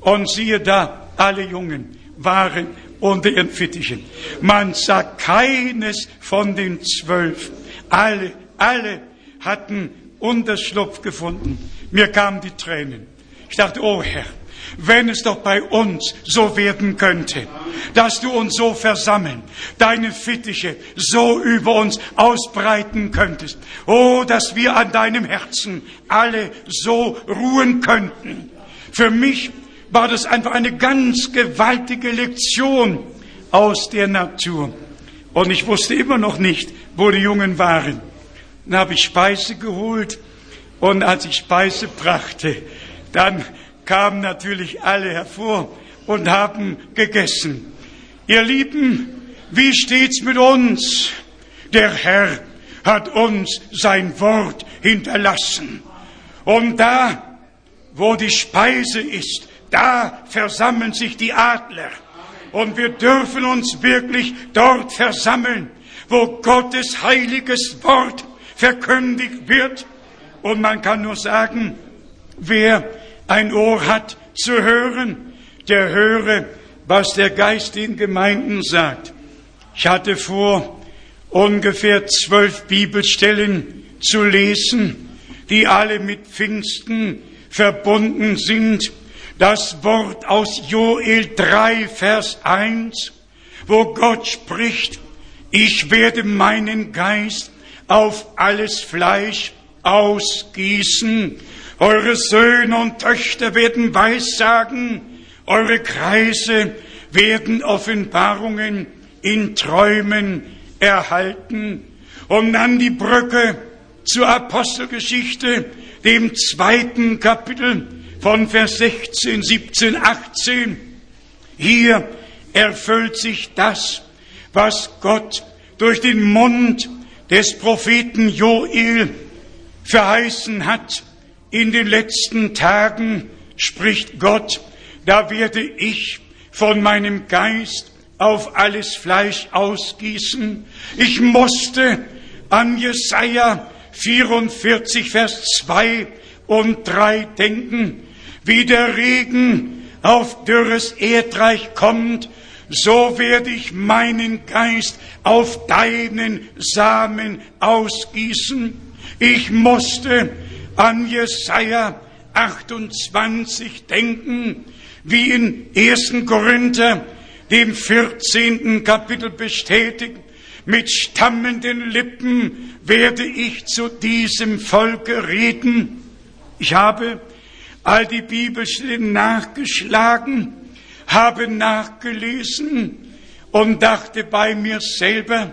Und siehe da, alle Jungen waren unter ihren Fittichen. Man sah keines von den zwölf. Alle, alle hatten Unterschlupf gefunden. Mir kamen die Tränen. Ich dachte, oh Herr, wenn es doch bei uns so werden könnte, dass du uns so versammeln, deine Fittiche so über uns ausbreiten könntest. Oh, dass wir an deinem Herzen alle so ruhen könnten. Für mich war das einfach eine ganz gewaltige Lektion aus der Natur. Und ich wusste immer noch nicht, wo die Jungen waren. Dann habe ich Speise geholt und als ich Speise brachte, dann kamen natürlich alle hervor und haben gegessen. Ihr Lieben, wie steht's mit uns? Der Herr hat uns sein Wort hinterlassen. Und da, wo die Speise ist, da versammeln sich die Adler. Und wir dürfen uns wirklich dort versammeln, wo Gottes heiliges Wort verkündigt wird. Und man kann nur sagen, wer ein Ohr hat zu hören, der höre, was der Geist in Gemeinden sagt. Ich hatte vor, ungefähr zwölf Bibelstellen zu lesen, die alle mit Pfingsten verbunden sind. Das Wort aus Joel 3, Vers 1, wo Gott spricht, ich werde meinen Geist auf alles Fleisch ausgießen eure Söhne und Töchter werden Weissagen, eure Kreise werden Offenbarungen in Träumen erhalten. Und dann die Brücke zur Apostelgeschichte, dem zweiten Kapitel von Vers 16, 17, 18. Hier erfüllt sich das, was Gott durch den Mund des Propheten Joel verheißen hat. In den letzten Tagen spricht Gott, da werde ich von meinem Geist auf alles Fleisch ausgießen. Ich musste an Jesaja 44, Vers 2 und 3 denken, wie der Regen auf dürres Erdreich kommt, so werde ich meinen Geist auf deinen Samen ausgießen. Ich musste an Jesaja 28 denken, wie in 1. Korinther, dem 14. Kapitel bestätigt, mit stammenden Lippen werde ich zu diesem Volke reden. Ich habe all die Bibelstellen nachgeschlagen, habe nachgelesen und dachte bei mir selber,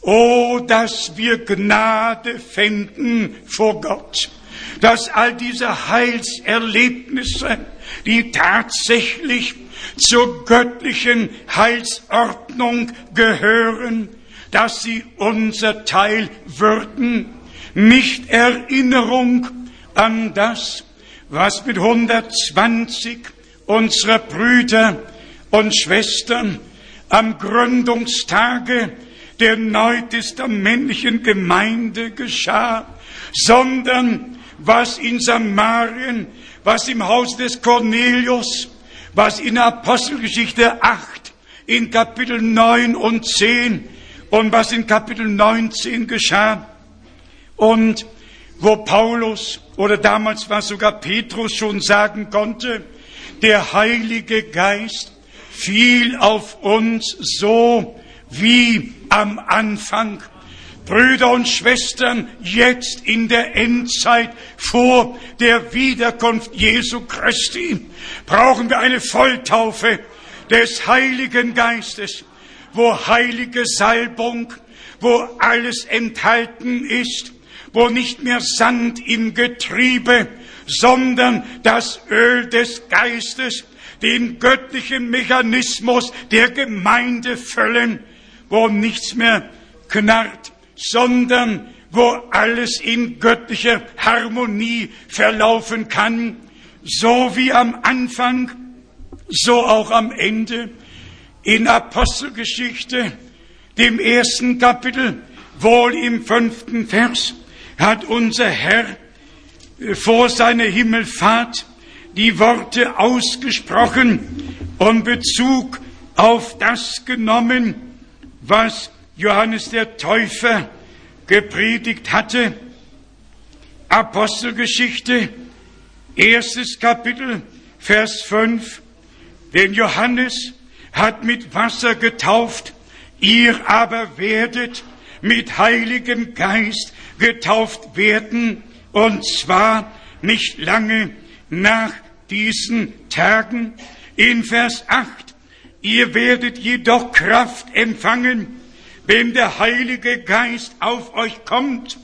oh, dass wir Gnade fänden vor Gott dass all diese Heilserlebnisse, die tatsächlich zur göttlichen Heilsordnung gehören, dass sie unser Teil würden, nicht Erinnerung an das, was mit 120 unserer Brüder und Schwestern am Gründungstage der neutestamentlichen Gemeinde geschah, sondern was in Samarien, was im Haus des Cornelius, was in Apostelgeschichte 8, in Kapitel 9 und 10 und was in Kapitel 19 geschah. Und wo Paulus oder damals war sogar Petrus schon sagen konnte, der Heilige Geist fiel auf uns so wie am Anfang Brüder und Schwestern, jetzt in der Endzeit vor der Wiederkunft Jesu Christi brauchen wir eine Volltaufe des Heiligen Geistes, wo heilige Salbung, wo alles enthalten ist, wo nicht mehr Sand im Getriebe, sondern das Öl des Geistes, den göttlichen Mechanismus der Gemeinde füllen, wo nichts mehr knarrt, sondern wo alles in göttlicher Harmonie verlaufen kann, so wie am Anfang, so auch am Ende. In Apostelgeschichte, dem ersten Kapitel, wohl im fünften Vers, hat unser Herr äh, vor seiner Himmelfahrt die Worte ausgesprochen und Bezug auf das genommen, was Johannes der Täufer gepredigt hatte. Apostelgeschichte, erstes Kapitel, Vers 5. Denn Johannes hat mit Wasser getauft, ihr aber werdet mit Heiligem Geist getauft werden, und zwar nicht lange nach diesen Tagen. In Vers 8, ihr werdet jedoch Kraft empfangen, wenn der Heilige Geist auf euch kommt,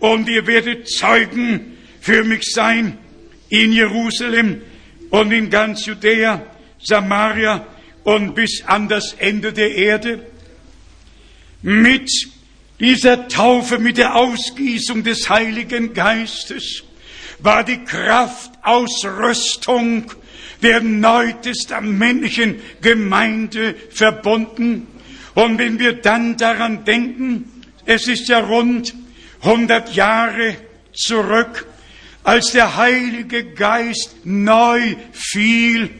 und ihr werdet Zeugen für mich sein in Jerusalem und in ganz Judäa, Samaria und bis an das Ende der Erde. Mit dieser Taufe, mit der Ausgießung des Heiligen Geistes war die Kraftausrüstung der neutestamentlichen Gemeinde verbunden. Und wenn wir dann daran denken, es ist ja rund 100 Jahre zurück, als der Heilige Geist neu fiel,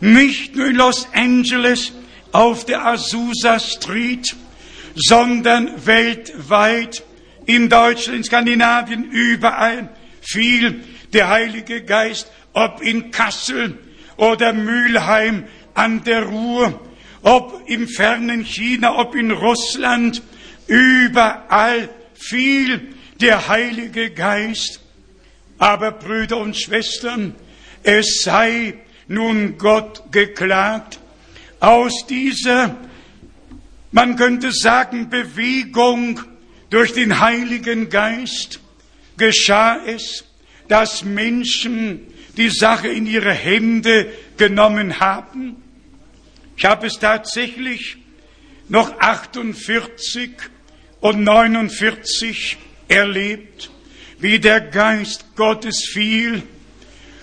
nicht nur in Los Angeles auf der Azusa Street, sondern weltweit, in Deutschland, in Skandinavien, überall fiel der Heilige Geist, ob in Kassel oder Mülheim an der Ruhr, ob im fernen China, ob in Russland, überall fiel der Heilige Geist. Aber Brüder und Schwestern, es sei nun Gott geklagt, aus dieser, man könnte sagen, Bewegung durch den Heiligen Geist geschah es, dass Menschen die Sache in ihre Hände genommen haben. Ich habe es tatsächlich noch 48 und 49 erlebt, wie der Geist Gottes fiel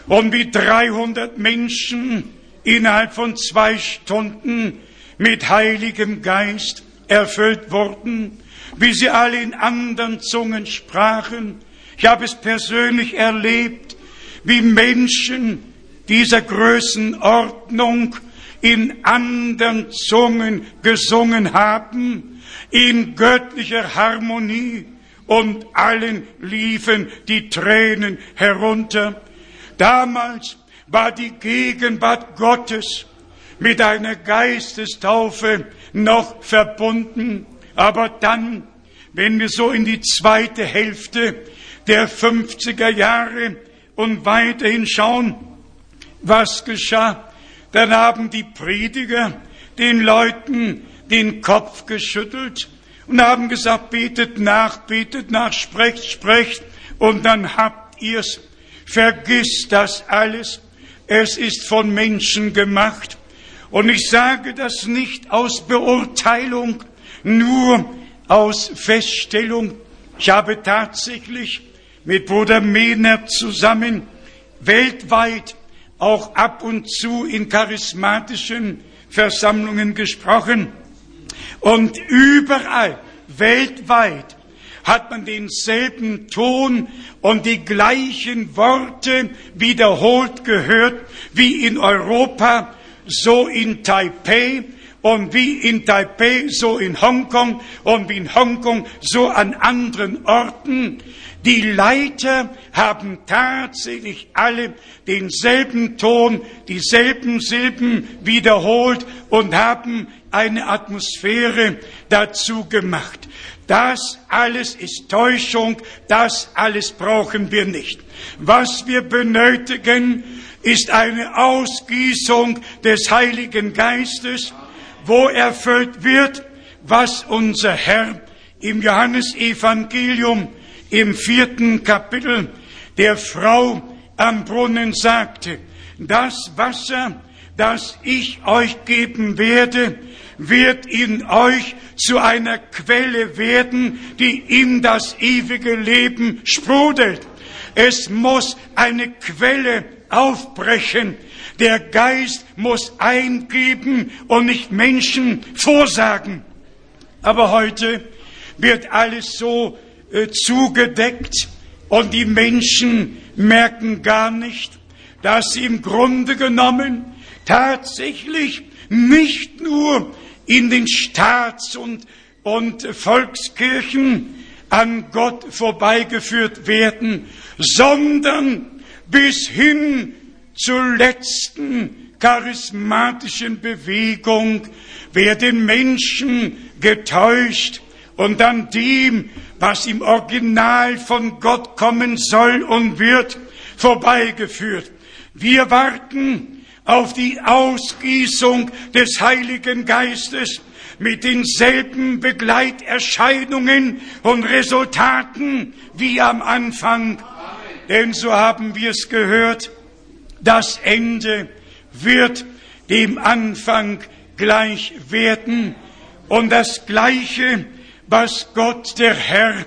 und wie 300 Menschen innerhalb von zwei Stunden mit Heiligem Geist erfüllt wurden, wie sie alle in anderen Zungen sprachen. Ich habe es persönlich erlebt, wie Menschen dieser Größenordnung in anderen Zungen gesungen haben, in göttlicher Harmonie und allen liefen die Tränen herunter. Damals war die Gegenwart Gottes mit einer Geistestaufe noch verbunden, aber dann, wenn wir so in die zweite Hälfte der 50er Jahre und weiterhin schauen, was geschah, dann haben die Prediger den Leuten den Kopf geschüttelt und haben gesagt, betet nach, betet nach, sprecht, sprecht und dann habt ihr's. Vergiss das alles. Es ist von Menschen gemacht. Und ich sage das nicht aus Beurteilung, nur aus Feststellung. Ich habe tatsächlich mit Bruder Mehner zusammen weltweit auch ab und zu in charismatischen Versammlungen gesprochen. Und überall, weltweit, hat man denselben Ton und die gleichen Worte wiederholt gehört wie in Europa, so in Taipei und wie in Taipei, so in Hongkong und wie in Hongkong, so an anderen Orten. Die Leiter haben tatsächlich alle denselben Ton, dieselben Silben wiederholt und haben eine Atmosphäre dazu gemacht. Das alles ist Täuschung, das alles brauchen wir nicht. Was wir benötigen, ist eine Ausgießung des Heiligen Geistes, wo erfüllt wird, was unser Herr im Johannesevangelium im vierten Kapitel der Frau am Brunnen sagte, das Wasser, das ich euch geben werde, wird in euch zu einer Quelle werden, die in das ewige Leben sprudelt. Es muss eine Quelle aufbrechen. Der Geist muss eingeben und nicht Menschen vorsagen. Aber heute wird alles so zugedeckt und die Menschen merken gar nicht, dass sie im Grunde genommen tatsächlich nicht nur in den Staats- und, und Volkskirchen an Gott vorbeigeführt werden, sondern bis hin zur letzten charismatischen Bewegung werden Menschen getäuscht und an dem, was im Original von Gott kommen soll und wird, vorbeigeführt. Wir warten auf die Ausgießung des Heiligen Geistes mit denselben Begleiterscheinungen und Resultaten wie am Anfang. Denn so haben wir es gehört, das Ende wird dem Anfang gleich werden und das Gleiche, was Gott der Herr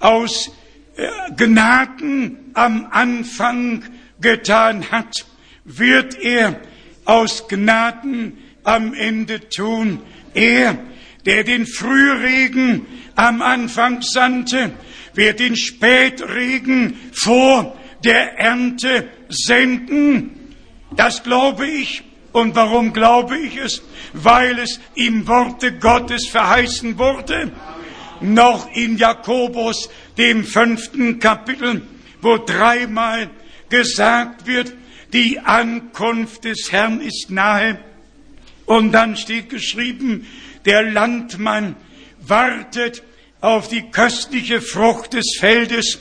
aus äh, Gnaden am Anfang getan hat, wird er aus Gnaden am Ende tun. Er, der den Frühregen am Anfang sandte, wird den Spätregen vor der Ernte senden. Das glaube ich. Und warum glaube ich es? Weil es im Worte Gottes verheißen wurde. Noch in Jakobus, dem fünften Kapitel, wo dreimal gesagt wird, die Ankunft des Herrn ist nahe. Und dann steht geschrieben, der Landmann wartet auf die köstliche Frucht des Feldes,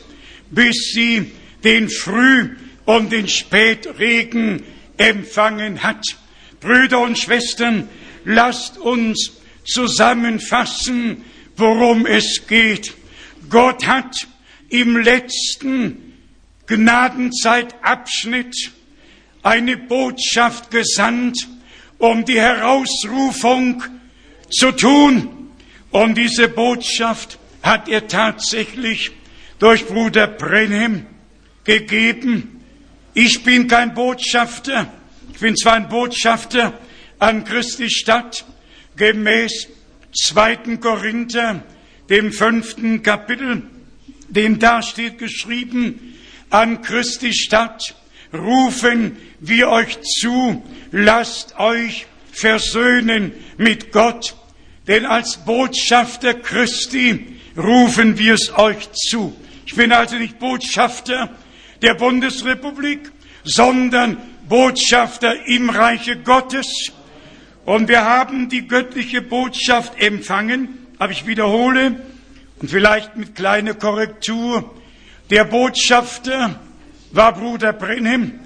bis sie den Früh- und den Spätregen empfangen hat. Brüder und Schwestern, lasst uns zusammenfassen, worum es geht. Gott hat im letzten Gnadenzeitabschnitt eine Botschaft gesandt, um die Herausrufung zu tun. Und diese Botschaft hat er tatsächlich durch Bruder Brenhem gegeben. Ich bin kein Botschafter. Ich bin zwar ein Botschafter an Christi Stadt, gemäß 2. Korinther, dem fünften Kapitel, denn da steht geschrieben, an Christi Stadt rufen wir euch zu, lasst euch versöhnen mit Gott, denn als Botschafter Christi rufen wir es euch zu. Ich bin also nicht Botschafter der Bundesrepublik, sondern Botschafter im Reiche Gottes. Und wir haben die göttliche Botschaft empfangen, aber ich wiederhole, und vielleicht mit kleiner Korrektur, der Botschafter war Bruder Brenhem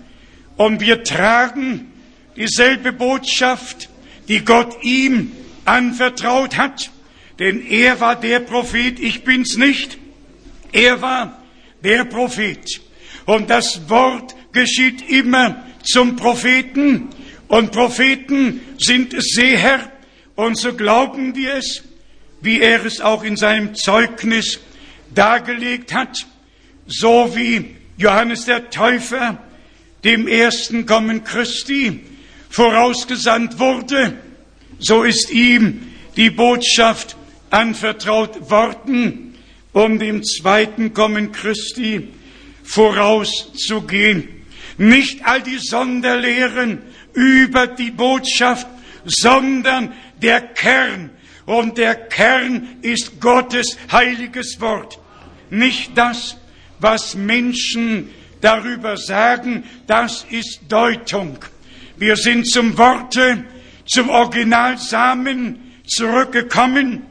und wir tragen dieselbe Botschaft, die Gott ihm anvertraut hat, denn er war der Prophet, ich bin's nicht. Er war der Prophet. Und das Wort geschieht immer zum Propheten. Und Propheten sind Seher. Und so glauben wir es, wie er es auch in seinem Zeugnis dargelegt hat, so wie Johannes der Täufer dem ersten Kommen Christi vorausgesandt wurde, so ist ihm die Botschaft anvertraut worden, um dem zweiten Kommen Christi vorauszugehen. Nicht all die Sonderlehren über die Botschaft, sondern der Kern. Und der Kern ist Gottes heiliges Wort. Nicht das, was Menschen darüber sagen, das ist Deutung. Wir sind zum Worte, zum Originalsamen zurückgekommen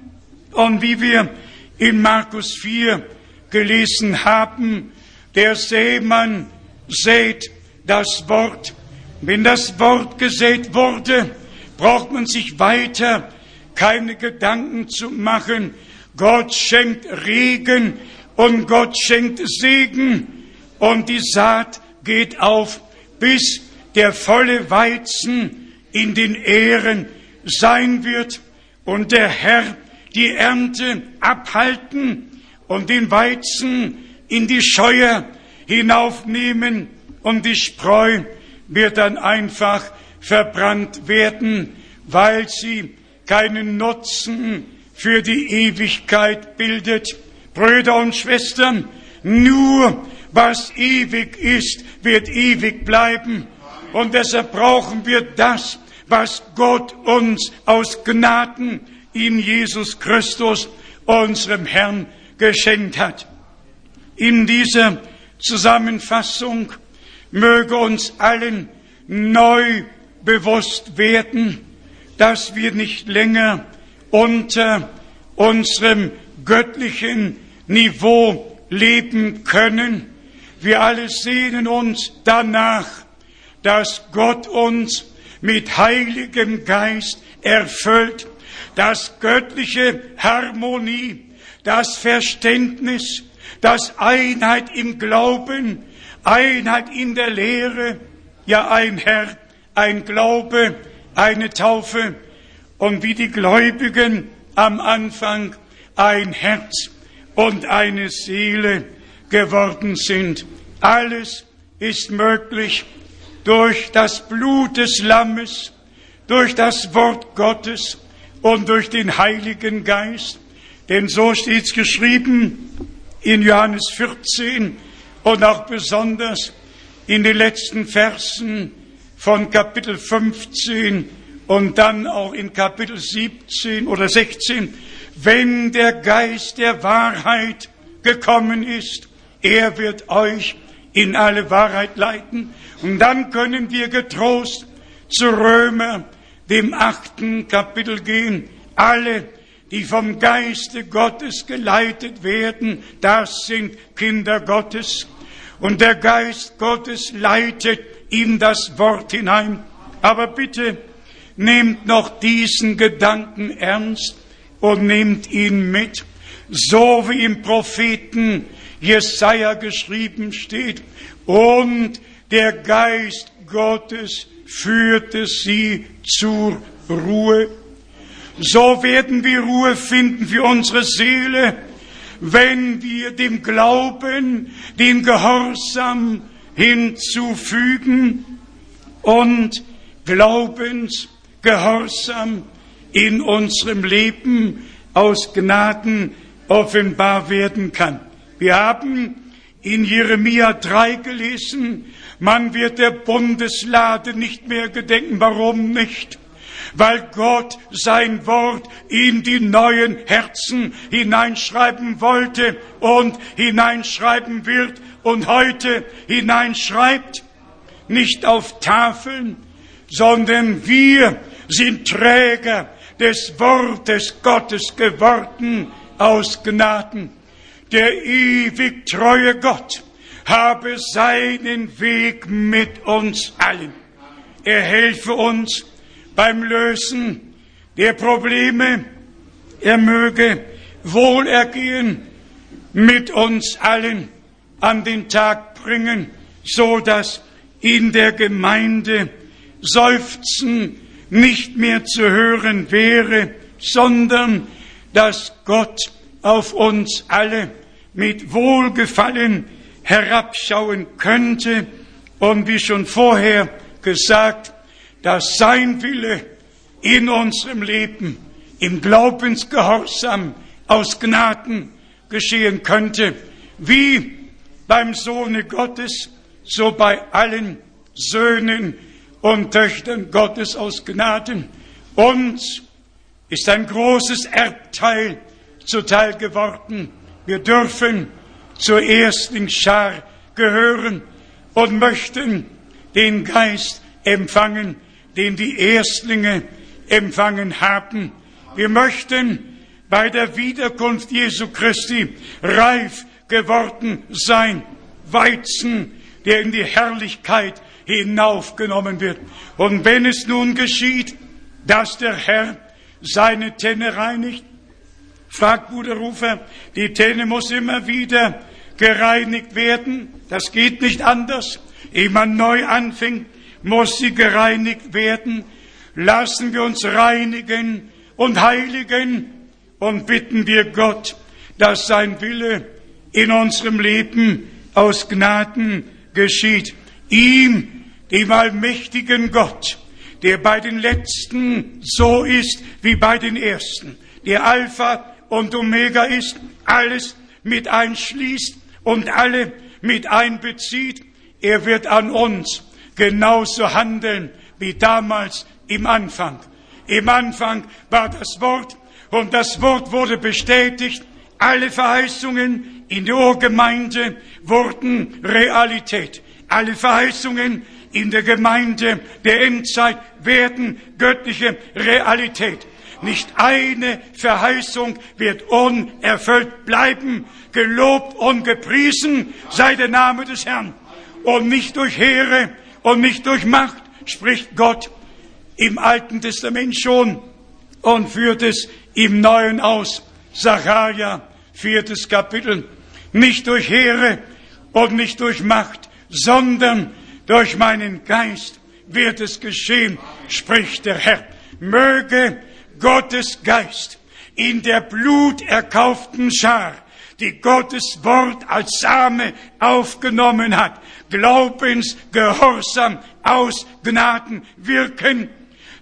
und wie wir in Markus 4 gelesen haben, der Seemann sät das Wort. Wenn das Wort gesät wurde, braucht man sich weiter keine Gedanken zu machen. Gott schenkt Regen und Gott schenkt Segen und die Saat geht auf, bis der volle Weizen in den Ähren sein wird und der Herr die Ernte abhalten und den Weizen in die Scheuer hinaufnehmen und die Spreu wird dann einfach verbrannt werden, weil sie keinen Nutzen für die Ewigkeit bildet. Brüder und Schwestern, nur was ewig ist, wird ewig bleiben. Und deshalb brauchen wir das, was Gott uns aus Gnaden in Jesus Christus, unserem Herrn, geschenkt hat. In dieser Zusammenfassung möge uns allen neu bewusst werden, dass wir nicht länger unter unserem göttlichen Niveau leben können. Wir alle sehnen uns danach, dass Gott uns mit Heiligem Geist erfüllt, dass göttliche Harmonie, das Verständnis, das Einheit im Glauben, Einheit in der Lehre, ja ein Herr, ein Glaube, eine Taufe und wie die Gläubigen am Anfang ein Herz und eine Seele geworden sind. Alles ist möglich durch das Blut des Lammes, durch das Wort Gottes und durch den Heiligen Geist. Denn so steht's geschrieben in Johannes 14 und auch besonders in den letzten Versen von Kapitel 15 und dann auch in Kapitel 17 oder 16, wenn der Geist der Wahrheit gekommen ist, er wird euch in alle Wahrheit leiten. Und dann können wir getrost zu Römer, dem achten Kapitel gehen. Alle, die vom Geiste Gottes geleitet werden, das sind Kinder Gottes. Und der Geist Gottes leitet in das Wort hinein. Aber bitte nehmt noch diesen Gedanken ernst und nehmt ihn mit, so wie im Propheten Jesaja geschrieben steht. Und der Geist Gottes führte sie zur Ruhe. So werden wir Ruhe finden für unsere Seele, wenn wir dem Glauben den Gehorsam hinzufügen und Glaubensgehorsam in unserem Leben aus Gnaden offenbar werden kann. Wir haben in Jeremia 3 gelesen, man wird der Bundeslade nicht mehr gedenken. Warum nicht? Weil Gott sein Wort in die neuen Herzen hineinschreiben wollte und hineinschreiben wird und heute hineinschreibt. Nicht auf Tafeln, sondern wir sind Träger des Wortes Gottes geworden aus Gnaden. Der ewig treue Gott habe seinen Weg mit uns allen. Er helfe uns beim Lösen der Probleme. Er möge Wohlergehen mit uns allen an den Tag bringen, so dass in der Gemeinde Seufzen nicht mehr zu hören wäre, sondern dass Gott auf uns alle mit Wohlgefallen herabschauen könnte und wie schon vorher gesagt, dass sein Wille in unserem Leben im Glaubensgehorsam aus Gnaden geschehen könnte, wie beim Sohne Gottes, so bei allen Söhnen und Töchtern Gottes aus Gnaden. Uns ist ein großes Erbteil zuteil geworden. Wir dürfen zur Erstlingsschar gehören und möchten den Geist empfangen, den die Erstlinge empfangen haben. Wir möchten bei der Wiederkunft Jesu Christi reif geworden sein. Weizen, der in die Herrlichkeit hinaufgenommen wird. Und wenn es nun geschieht, dass der Herr seine Tenne reinigt, Fragt Bruder Rufer, die Tenne muss immer wieder gereinigt werden. Das geht nicht anders. Ehe man neu anfängt, muss sie gereinigt werden. Lassen wir uns reinigen und heiligen und bitten wir Gott, dass sein Wille in unserem Leben aus Gnaden geschieht. Ihm, dem allmächtigen Gott, der bei den Letzten so ist wie bei den Ersten, der Alpha und Omega ist, alles mit einschließt und alle mit einbezieht. Er wird an uns genauso handeln wie damals im Anfang. Im Anfang war das Wort und das Wort wurde bestätigt. Alle Verheißungen in der Urgemeinde wurden Realität. Alle Verheißungen in der Gemeinde der Endzeit werden göttliche Realität. Nicht eine Verheißung wird unerfüllt bleiben. Gelobt und gepriesen sei der Name des Herrn. Und nicht durch Heere und nicht durch Macht spricht Gott im Alten Testament schon und führt es im Neuen aus. Sacharja, viertes Kapitel. Nicht durch Heere und nicht durch Macht, sondern durch meinen Geist wird es geschehen, spricht der Herr. Möge Gottes Geist in der bluterkauften Schar, die Gottes Wort als Same aufgenommen hat, Glaubensgehorsam aus Gnaden wirken,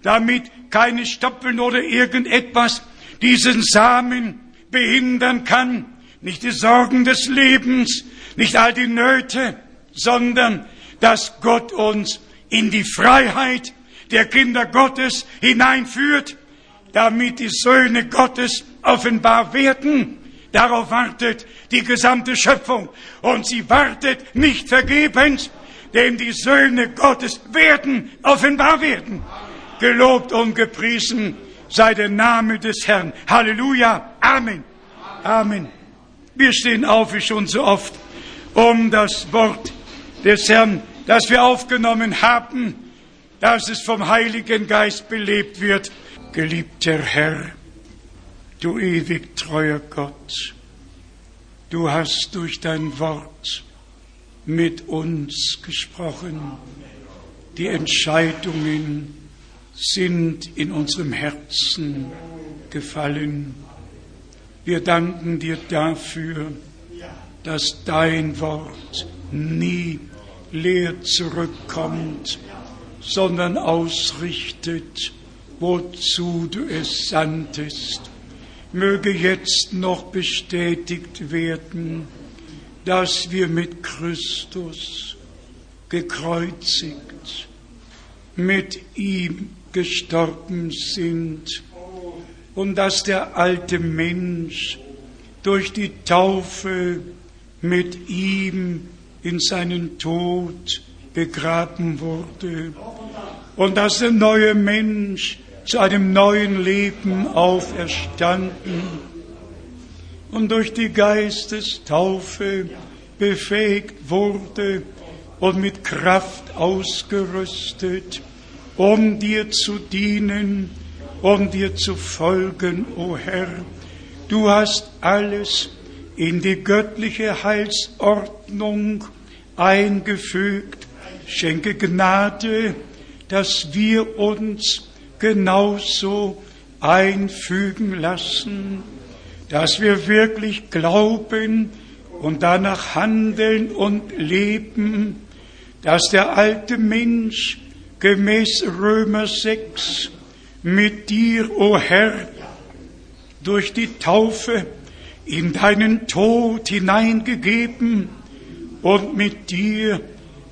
damit keine Stoppeln oder irgendetwas diesen Samen behindern kann, nicht die Sorgen des Lebens, nicht all die Nöte, sondern dass Gott uns in die Freiheit der Kinder Gottes hineinführt, damit die Söhne Gottes offenbar werden. Darauf wartet die gesamte Schöpfung und sie wartet nicht vergebens, denn die Söhne Gottes werden offenbar werden. Gelobt und gepriesen sei der Name des Herrn. Halleluja. Amen. Amen. Wir stehen auf wie schon so oft, um das Wort des Herrn, das wir aufgenommen haben, dass es vom Heiligen Geist belebt wird. Geliebter Herr, du ewig treuer Gott, du hast durch dein Wort mit uns gesprochen. Die Entscheidungen sind in unserem Herzen gefallen. Wir danken dir dafür, dass dein Wort nie leer zurückkommt, sondern ausrichtet, wozu du es sandtest. Möge jetzt noch bestätigt werden, dass wir mit Christus gekreuzigt, mit ihm gestorben sind und dass der alte Mensch durch die Taufe mit ihm in seinen Tod begraben wurde und dass der neue Mensch zu einem neuen Leben auferstanden und durch die Geistestaufe befähigt wurde und mit Kraft ausgerüstet, um dir zu dienen, um dir zu folgen, o oh Herr. Du hast alles in die göttliche Heilsordnung eingefügt. Schenke Gnade, dass wir uns genauso einfügen lassen, dass wir wirklich glauben und danach handeln und leben, dass der alte Mensch gemäß Römer 6 mit dir, o oh Herr, durch die Taufe in deinen Tod hineingegeben und mit dir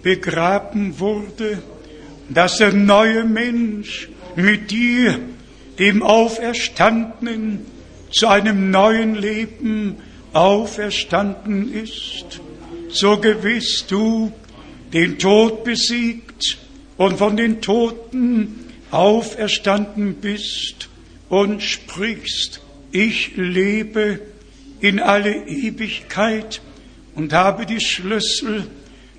begraben wurde, dass der neue Mensch mit dir, dem Auferstandenen, zu einem neuen Leben auferstanden ist, so gewiss du den Tod besiegt und von den Toten auferstanden bist und sprichst, ich lebe in alle Ewigkeit und habe die Schlüssel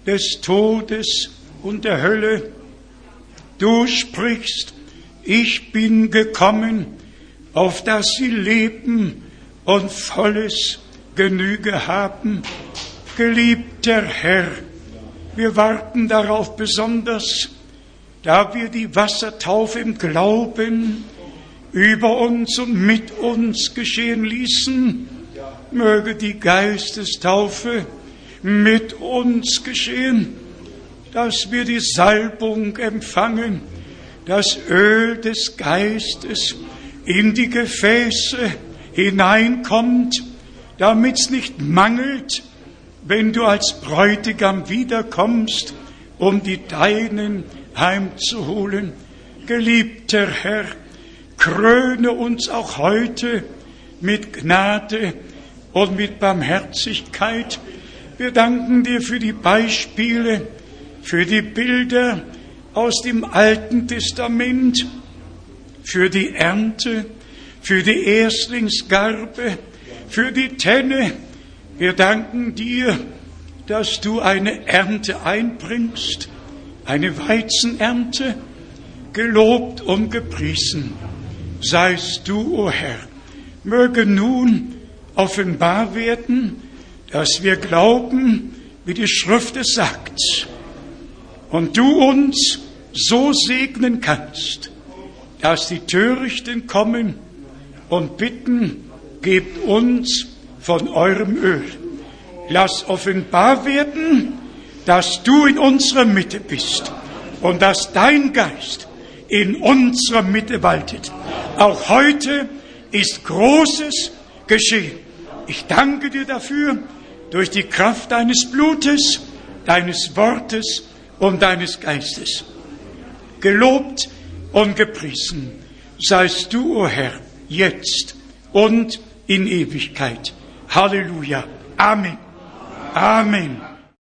des Todes und der Hölle. Du sprichst, ich bin gekommen, auf dass sie leben und volles Genüge haben. Geliebter Herr, wir warten darauf besonders, da wir die Wassertaufe im Glauben über uns und mit uns geschehen ließen, möge die Geistestaufe mit uns geschehen, dass wir die Salbung empfangen, das Öl des Geistes in die Gefäße hineinkommt, damit's nicht mangelt, wenn du als Bräutigam wiederkommst, um die Deinen heimzuholen. Geliebter Herr, kröne uns auch heute mit Gnade und mit Barmherzigkeit. Wir danken dir für die Beispiele, für die Bilder aus dem Alten Testament, für die Ernte, für die Erstlingsgarbe, für die Tenne. Wir danken dir, dass du eine Ernte einbringst, eine Weizenernte, gelobt und gepriesen seist du, o oh Herr. Möge nun offenbar werden, dass wir glauben, wie die Schrift es sagt, und du uns so segnen kannst, dass die Törichten kommen und bitten, gebt uns von eurem Öl. Lass offenbar werden, dass du in unserer Mitte bist und dass dein Geist in unserer Mitte waltet. Auch heute ist Großes geschehen. Ich danke dir dafür durch die Kraft deines Blutes, deines Wortes und deines Geistes. Gelobt und gepriesen seist du, o oh Herr, jetzt und in Ewigkeit. Halleluja. Amen. Amen.